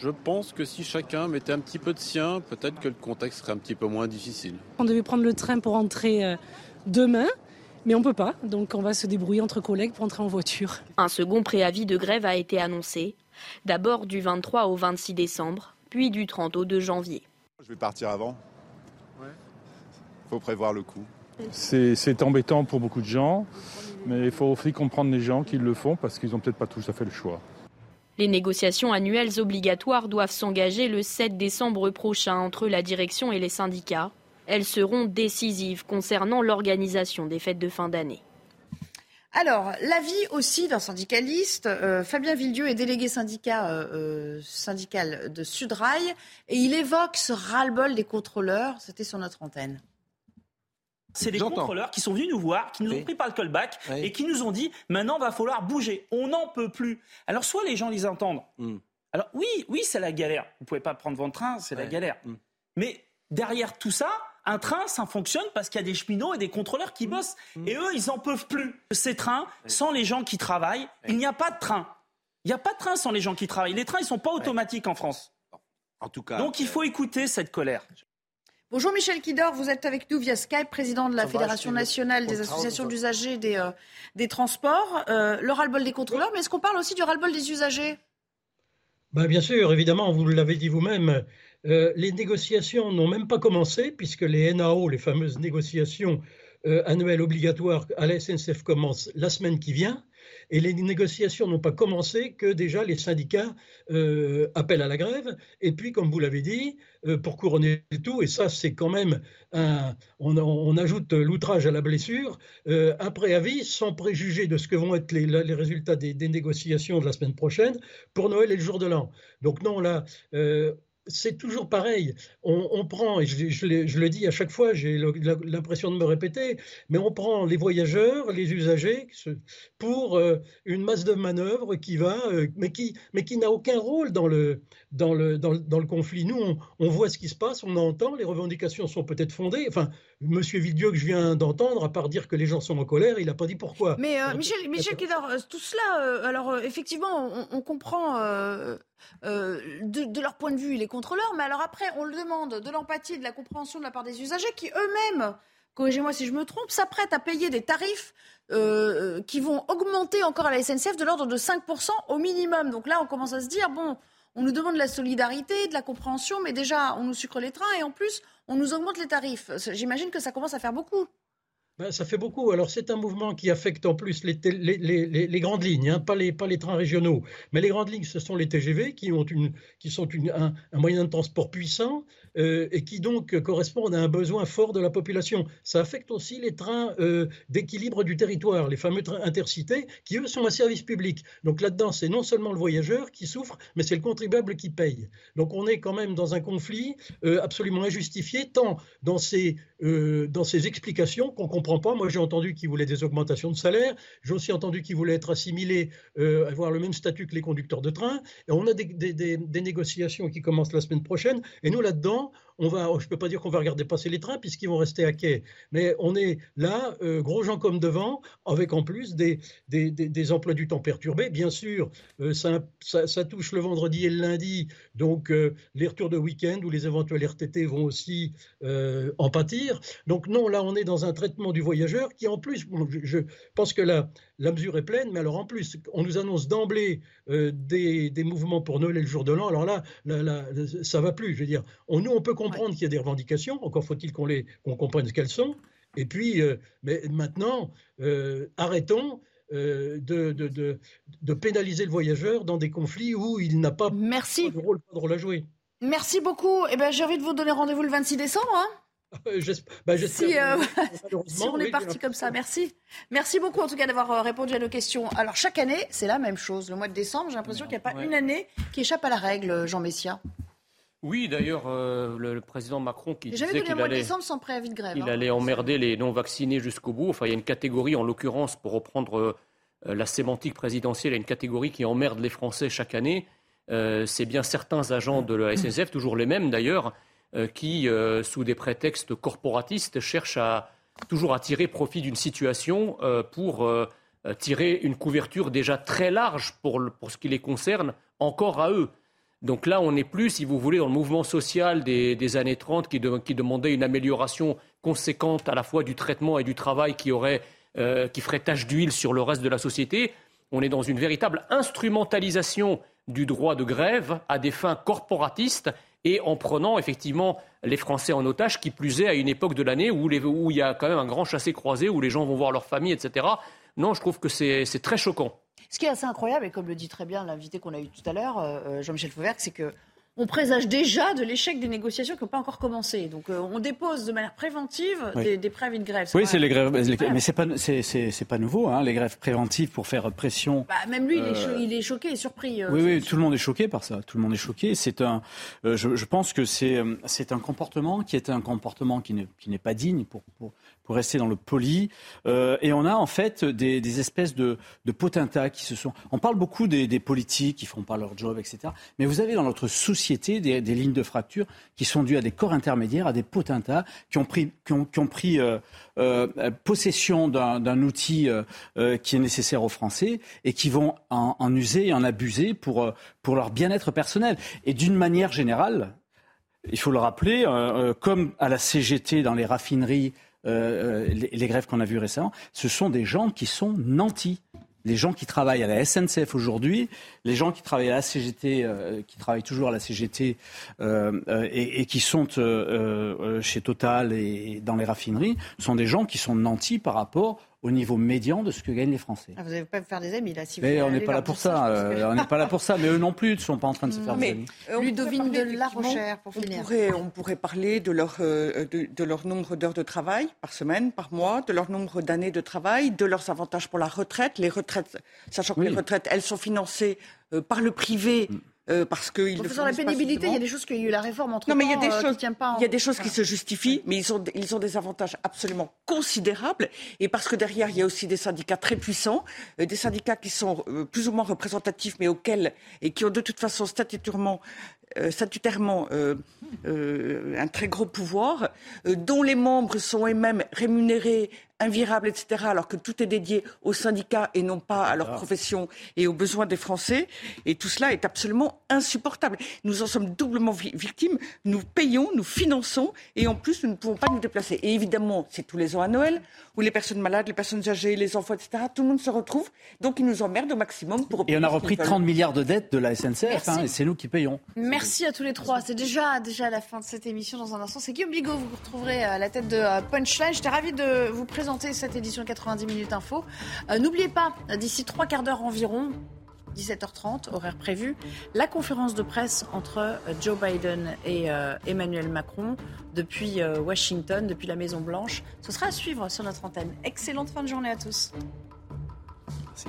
je pense que si chacun mettait un petit peu de sien, peut-être que le contexte serait un petit peu moins difficile. On devait prendre le train pour entrer euh, demain. Mais on ne peut pas, donc on va se débrouiller entre collègues pour entrer en voiture. Un second préavis de grève a été annoncé, d'abord du 23 au 26 décembre, puis du 30 au 2 janvier. Je vais partir avant. Il faut prévoir le coup. C'est embêtant pour beaucoup de gens, mais il faut aussi comprendre les gens qui le font parce qu'ils n'ont peut-être pas tout à fait le choix. Les négociations annuelles obligatoires doivent s'engager le 7 décembre prochain entre la direction et les syndicats. Elles seront décisives concernant l'organisation des fêtes de fin d'année. Alors, l'avis aussi d'un syndicaliste, euh, Fabien Villedieu est délégué syndicat, euh, euh, syndical de Sudrail, et il évoque ce ras-le-bol des contrôleurs. C'était sur notre antenne. C'est des contrôleurs qui sont venus nous voir, qui nous ont pris par le callback et qui nous ont dit maintenant va falloir bouger. On n'en peut plus. Alors soit les gens les entendent. Hmm. Alors oui, oui, c'est la galère. Vous pouvez pas prendre votre train, c'est la galère. Hmm. Mais derrière tout ça, un train, ça fonctionne parce qu'il y a des cheminots et des contrôleurs qui mmh. bossent. Mmh. Et eux, ils n'en peuvent plus. Ces trains, sans les gens qui travaillent, il n'y a pas de train. Il n'y a pas de train sans les gens qui travaillent. Les trains, ils ne sont pas automatiques en France. En tout cas. Donc il faut écouter cette colère. Bonjour Michel Kidor, vous êtes avec nous via Skype, président de la Fédération nationale des associations d'usagers des, euh, des transports. Euh, le ras-le-bol des contrôleurs, mais est-ce qu'on parle aussi du ras-le-bol des usagers? Ben, Bien sûr, évidemment, vous l'avez dit vous-même, euh, les négociations n'ont même pas commencé, puisque les NAO, les fameuses négociations annuelles obligatoires à la SNCF, commencent la semaine qui vient. Et les négociations n'ont pas commencé que déjà les syndicats euh, appellent à la grève. Et puis, comme vous l'avez dit, euh, pour couronner tout, et ça c'est quand même un, on, ajoute l'outrage à la blessure, euh, un préavis sans préjuger de ce que vont être les, les résultats des, des, négociations de la semaine prochaine pour Noël et le jour de l'an. Donc non, là, c'est toujours pareil. On, prend, et je, le dis à chaque fois, j'ai l'impression de me répéter, mais on prend les voyageurs, les usagers, pour euh, une masse de manœuvres qui va, euh, mais qui, mais qui n'a aucun rôle dans le, dans le, dans le, conflit. Nous, on, voit ce qui se passe, on entend, les revendications sont peut-être fondées. Enfin, Monsieur Vidieu, que je viens d'entendre, à part dire que les gens sont en colère, il n'a pas dit pourquoi. Mais euh, Michel, Michel tout cela, alors effectivement, on, comprend de, leur point de vue les contrôleurs, mais alors après, on le demande de l'empathie, de la compréhension de la part des usagers qui eux-mêmes corrigez-moi si je me trompe, s'apprêtent à payer des tarifs qui vont augmenter encore à la SNCF de l'ordre de 5% au minimum. Donc là, on commence à se dire, bon, on nous demande de la solidarité, de la compréhension, mais déjà, on nous sucre les trains et en plus, on nous augmente les tarifs. J'imagine que ça commence à faire beaucoup. Ben, ça fait beaucoup. Alors c'est un mouvement qui affecte en plus les, grandes lignes, hein, pas, les, trains régionaux. Mais les grandes lignes, ce sont les TGV qui sont un, moyen de transport puissant euh, et qui donc correspondent à un besoin fort de la population. Ça affecte aussi les trains euh, d'équilibre du territoire, les fameux trains intercités, qui eux sont un service public. Donc là-dedans, c'est non seulement le voyageur qui souffre, mais c'est le contribuable qui paye. Donc on est quand même dans un conflit euh, absolument injustifié, tant dans ces, dans ces explications qu'on comprend comprends pas. Moi, j'ai entendu qu'ils voulaient des augmentations de salaire. J'ai aussi entendu qu'ils voulaient être assimilés, euh, avoir le même statut que les conducteurs de train. Et on a des, des négociations qui commencent la semaine prochaine. Et nous, là-dedans, on va, je ne peux pas dire qu'on va regarder passer les trains puisqu'ils vont rester à quai, mais on est là, euh, gros gens comme devant, avec en plus des, des, emplois du temps perturbés. Bien sûr, euh, ça, ça, touche le vendredi et le lundi, donc euh, les retours de week-end ou les éventuels RTT vont aussi en pâtir. Donc non, là, on est dans un traitement du voyageur qui, en plus, je, pense que la, la mesure est pleine, mais alors en plus, on nous annonce d'emblée des, mouvements pour Noël et le jour de l'an. Alors là, là, là, ça va plus. Je veux dire, on, nous, on peut comprendre qu'il y a des revendications, encore faut-il qu'on qu'on comprenne ce qu'elles sont. Et puis, euh, mais maintenant, euh, arrêtons euh, de, de, de, pénaliser le voyageur dans des conflits où il n'a pas, Merci. de, rôle, de rôle à jouer. Merci beaucoup. Eh ben, j'ai envie de vous donner rendez-vous le 26 décembre. Hein si, si, on est parti comme ça, merci. Merci beaucoup en tout cas d'avoir répondu à nos questions. Alors chaque année, c'est la même chose. Le mois de décembre, j'ai l'impression qu'il n'y a pas une année qui échappe à la règle, Jean Messia. Oui, d'ailleurs, euh, le, président Macron qui disait qu'il allait, sans préavis de grève, il hein. allait emmerder les non-vaccinés jusqu'au bout. Enfin, il y a une catégorie, en l'occurrence, pour reprendre euh, la sémantique présidentielle, il y a une catégorie qui emmerde les Français chaque année. Euh, c'est bien certains agents de la SNCF, toujours les mêmes d'ailleurs, qui, sous des prétextes corporatistes, cherchent à toujours à tirer profit d'une situation pour tirer une couverture déjà très large pour, pour ce qui les concerne, encore à eux. Donc là, on n'est plus, si vous voulez, dans le mouvement social des, années 30 qui, demandait une amélioration conséquente à la fois du traitement et du travail qui, aurait, euh, qui ferait tache d'huile sur le reste de la société. On est dans une véritable instrumentalisation du droit de grève à des fins corporatistes et en prenant effectivement les Français en otage, qui plus est à une époque de l'année où, il y a quand même un grand chassé-croisé, où les gens vont voir leur famille, etc. Non, je trouve que c'est très choquant. Ce qui est assez incroyable, et comme le dit très bien l'invité qu'on a eu tout à l'heure, euh, euh, Jean-Michel Fauvergue, c'est que on présage déjà de l'échec des négociations qui n'ont pas encore commencé. Donc euh, on dépose de manière préventive des, des, préavis de grève. Oui, c'est les grèves, mais c'est pas c'est pas nouveau, hein, les grèves préventives pour faire pression. Bah, même lui, il, est choqué et surpris. oui, oui, tout le monde est choqué par ça. Tout le monde est choqué. C'est un, je, je, pense que c'est c'est un comportement qui est un comportement qui n'est pas digne pour, pour rester dans le poli. Euh, et on a en fait des, espèces de, de, potentats qui se sont. On parle beaucoup des, politiques qui font pas leur job, etc. Mais vous avez dans notre société des, lignes de fracture qui sont dues à des corps intermédiaires, à des potentats qui ont pris, qui ont, pris euh, euh, possession d'un outil qui est nécessaire aux Français et qui vont en, en user et en abuser pour, pour leur bien-être personnel. Et d'une manière générale, il faut le rappeler, comme à la CGT dans les raffineries, les, les, grèves qu'on a vues récemment, ce sont des gens qui sont nantis. Les gens qui travaillent à la SNCF aujourd'hui, les gens qui travaillent à la CGT, euh, qui travaillent toujours à la CGT euh, euh, et, et, qui sont chez Total et dans les raffineries, sont des gens qui sont nantis par rapport au niveau médian de ce que gagnent les Français. Ah, vous n'allez pas me faire des amis là, si mais vous on n'est pas là pour ça. Euh, on n'est pas là pour ça, mais eux non plus ne sont pas en train de se faire des amis. Ludovine de La Rochère, pour on finir. Pourrait, on pourrait parler de leur, euh, de, de, leur nombre d'heures de travail par semaine, par mois, de leur nombre d'années de travail, de leurs avantages pour la retraite. Les retraites, sachant que oui. les retraites, elles sont financées euh, par le privé. Euh, parce que ils faisant la pénibilité, il y a des choses qu'il y a eu la réforme entre Non, mais il y a des euh, choses, qui pas. En... Il y a des choses qui se justifient, mais ils ont, ils ont des avantages absolument considérables. Et parce que derrière, il y a aussi des syndicats très puissants, euh, des syndicats qui sont euh, plus ou moins représentatifs, mais auxquels et qui ont de toute façon statutairement euh, statutairement euh, euh, un très gros pouvoir, dont les membres sont eux-mêmes rémunérés, invirables, etc., alors que tout est dédié aux syndicats et non pas à leur ah. profession et aux besoins des Français. Et tout cela est absolument insupportable. Nous en sommes doublement victimes. Nous payons, nous finançons et en plus, nous ne pouvons pas nous déplacer. Et évidemment, c'est tous les ans à Noël où les personnes malades, les personnes âgées, les enfants, etc., tout le monde se retrouve. Donc, ils nous emmerdent au maximum pour. Et on a repris 30 milliards de dettes de la SNCF, hein, et c'est nous qui payons. Merci. Merci à tous les trois. C'est déjà, déjà la fin de cette émission dans un instant. C'est Guillaume Bigot, vous retrouverez à la tête de Punchline. J'étais ravie de vous présenter cette édition 90 minutes info. Euh, N'oubliez pas, d'ici trois quarts d'heure environ, 17h30, horaire prévu, la conférence de presse entre Joe Biden et euh, Emmanuel Macron depuis euh, Washington, depuis la Maison Blanche. Ce sera à suivre sur notre antenne. Excellente fin de journée à tous. Merci.